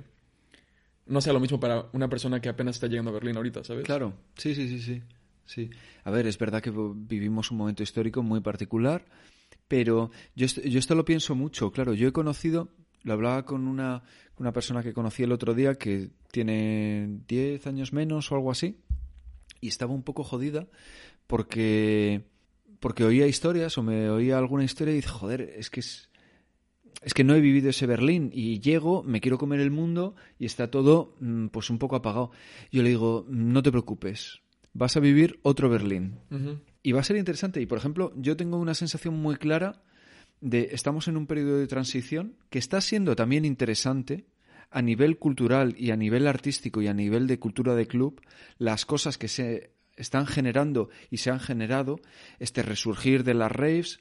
no sea lo mismo para una persona que apenas está llegando a Berlín ahorita, ¿sabes? Claro, sí, sí, sí, sí. sí. A ver, es verdad que vivimos un momento histórico muy particular, pero yo, yo esto lo pienso mucho, claro, yo he conocido, lo hablaba con una, una persona que conocí el otro día que tiene 10 años menos o algo así, y estaba un poco jodida porque porque oía historias o me oía alguna historia y dice, joder, es que es, es que no he vivido ese Berlín y llego, me quiero comer el mundo y está todo mm, pues un poco apagado. Yo le digo, no te preocupes, vas a vivir otro Berlín. Y va a ser interesante. Y por ejemplo, yo tengo una sensación muy clara de estamos en un periodo de transición que está siendo también interesante a nivel cultural y a nivel artístico y a nivel de cultura de club, las cosas que se están generando y se han generado, este resurgir de las raves,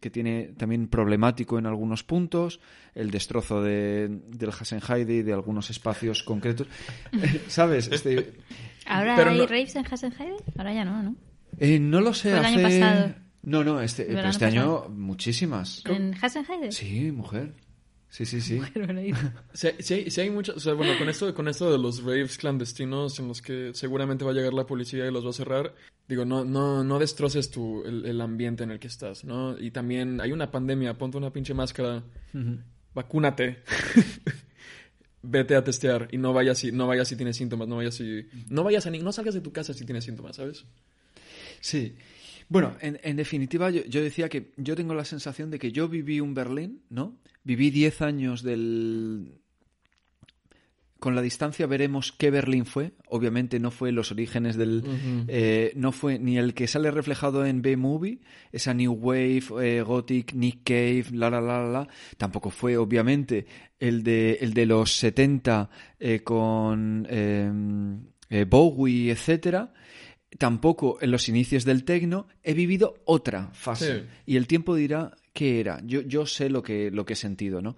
que tiene también problemático en algunos puntos, el destrozo de, del Hasenheide y de algunos espacios concretos. ¿Sabes? Este, ¿Ahora hay raves en Hasenheide? Ahora ya no, ¿no? Eh, no lo sé. el año pasado? No, no, este, este año muchísimas. ¿En Hasenheide? Sí, mujer. Sí, sí, sí. sí, hay muchos, o sea, bueno, con esto, con esto de los raves clandestinos en los que seguramente va a llegar la policía y los va a cerrar, digo, no, no, no destroces tu, el, ambiente en el que estás, ¿no? Y también hay una pandemia, ponte una pinche máscara, vacúnate. Vete a testear y no vayas si, no vayas si tienes síntomas, no vayas si, no vayas a no salgas de tu casa si tienes síntomas, ¿sabes? Sí. Bueno, en, en definitiva, yo, yo, decía que yo tengo la sensación de que yo viví un Berlín, ¿no? Viví 10 años del... Con la distancia veremos qué Berlín fue. Obviamente no fue los orígenes del... Eh, no fue ni el que sale reflejado en B-Movie, esa New Wave, eh, Gothic, Nick Cave, la, la, la, la. Tampoco fue, obviamente, el de, el de los 70 eh, con Bowie, etcétera tampoco en los inicios del tecno he vivido otra fase. Y el tiempo dirá qué era. Yo, yo sé lo que, lo que he sentido, ¿no?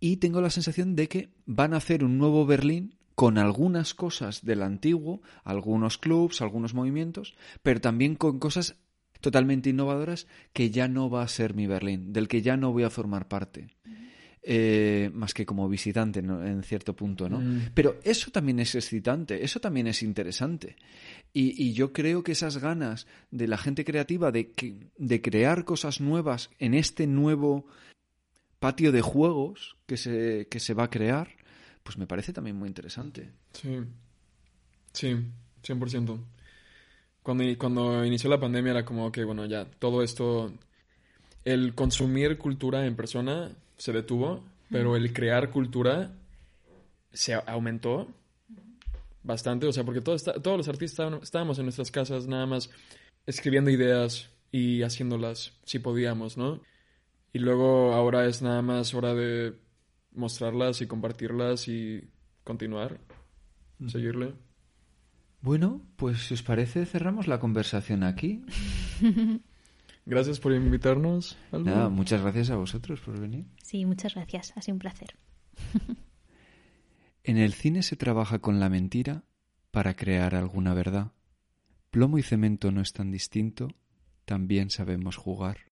Y tengo la sensación de que van a hacer un nuevo Berlín con algunas cosas del antiguo, algunos clubs, algunos movimientos, pero también con cosas totalmente innovadoras que ya no va a ser mi Berlín, del que ya no voy a formar parte. Eh, más que como visitante en cierto punto, ¿no? Mm. Pero eso también es excitante, eso también es interesante. Y, y yo creo que esas ganas de la gente creativa de, que- de crear cosas nuevas en este nuevo patio de juegos que se, que se va a crear, pues me parece también muy interesante. Sí, sí, 100%. Cuando, cuando inició la pandemia era como que, bueno, ya todo esto, el consumir cultura en persona se detuvo, pero el crear cultura se aumentó bastante, o sea, porque todo está- todos los artistas estábamos en nuestras casas nada más escribiendo ideas y haciéndolas si podíamos, ¿no? Y luego ahora es nada más hora de mostrarlas y compartirlas y continuar, seguirle. Bueno, pues si os parece, cerramos la conversación aquí. Gracias por invitarnos. Nada, muchas gracias a vosotros por venir. Sí, muchas gracias. Ha sido un placer. En el cine se trabaja con la mentira para crear alguna verdad. Plomo y cemento no es tan distinto, también sabemos jugar.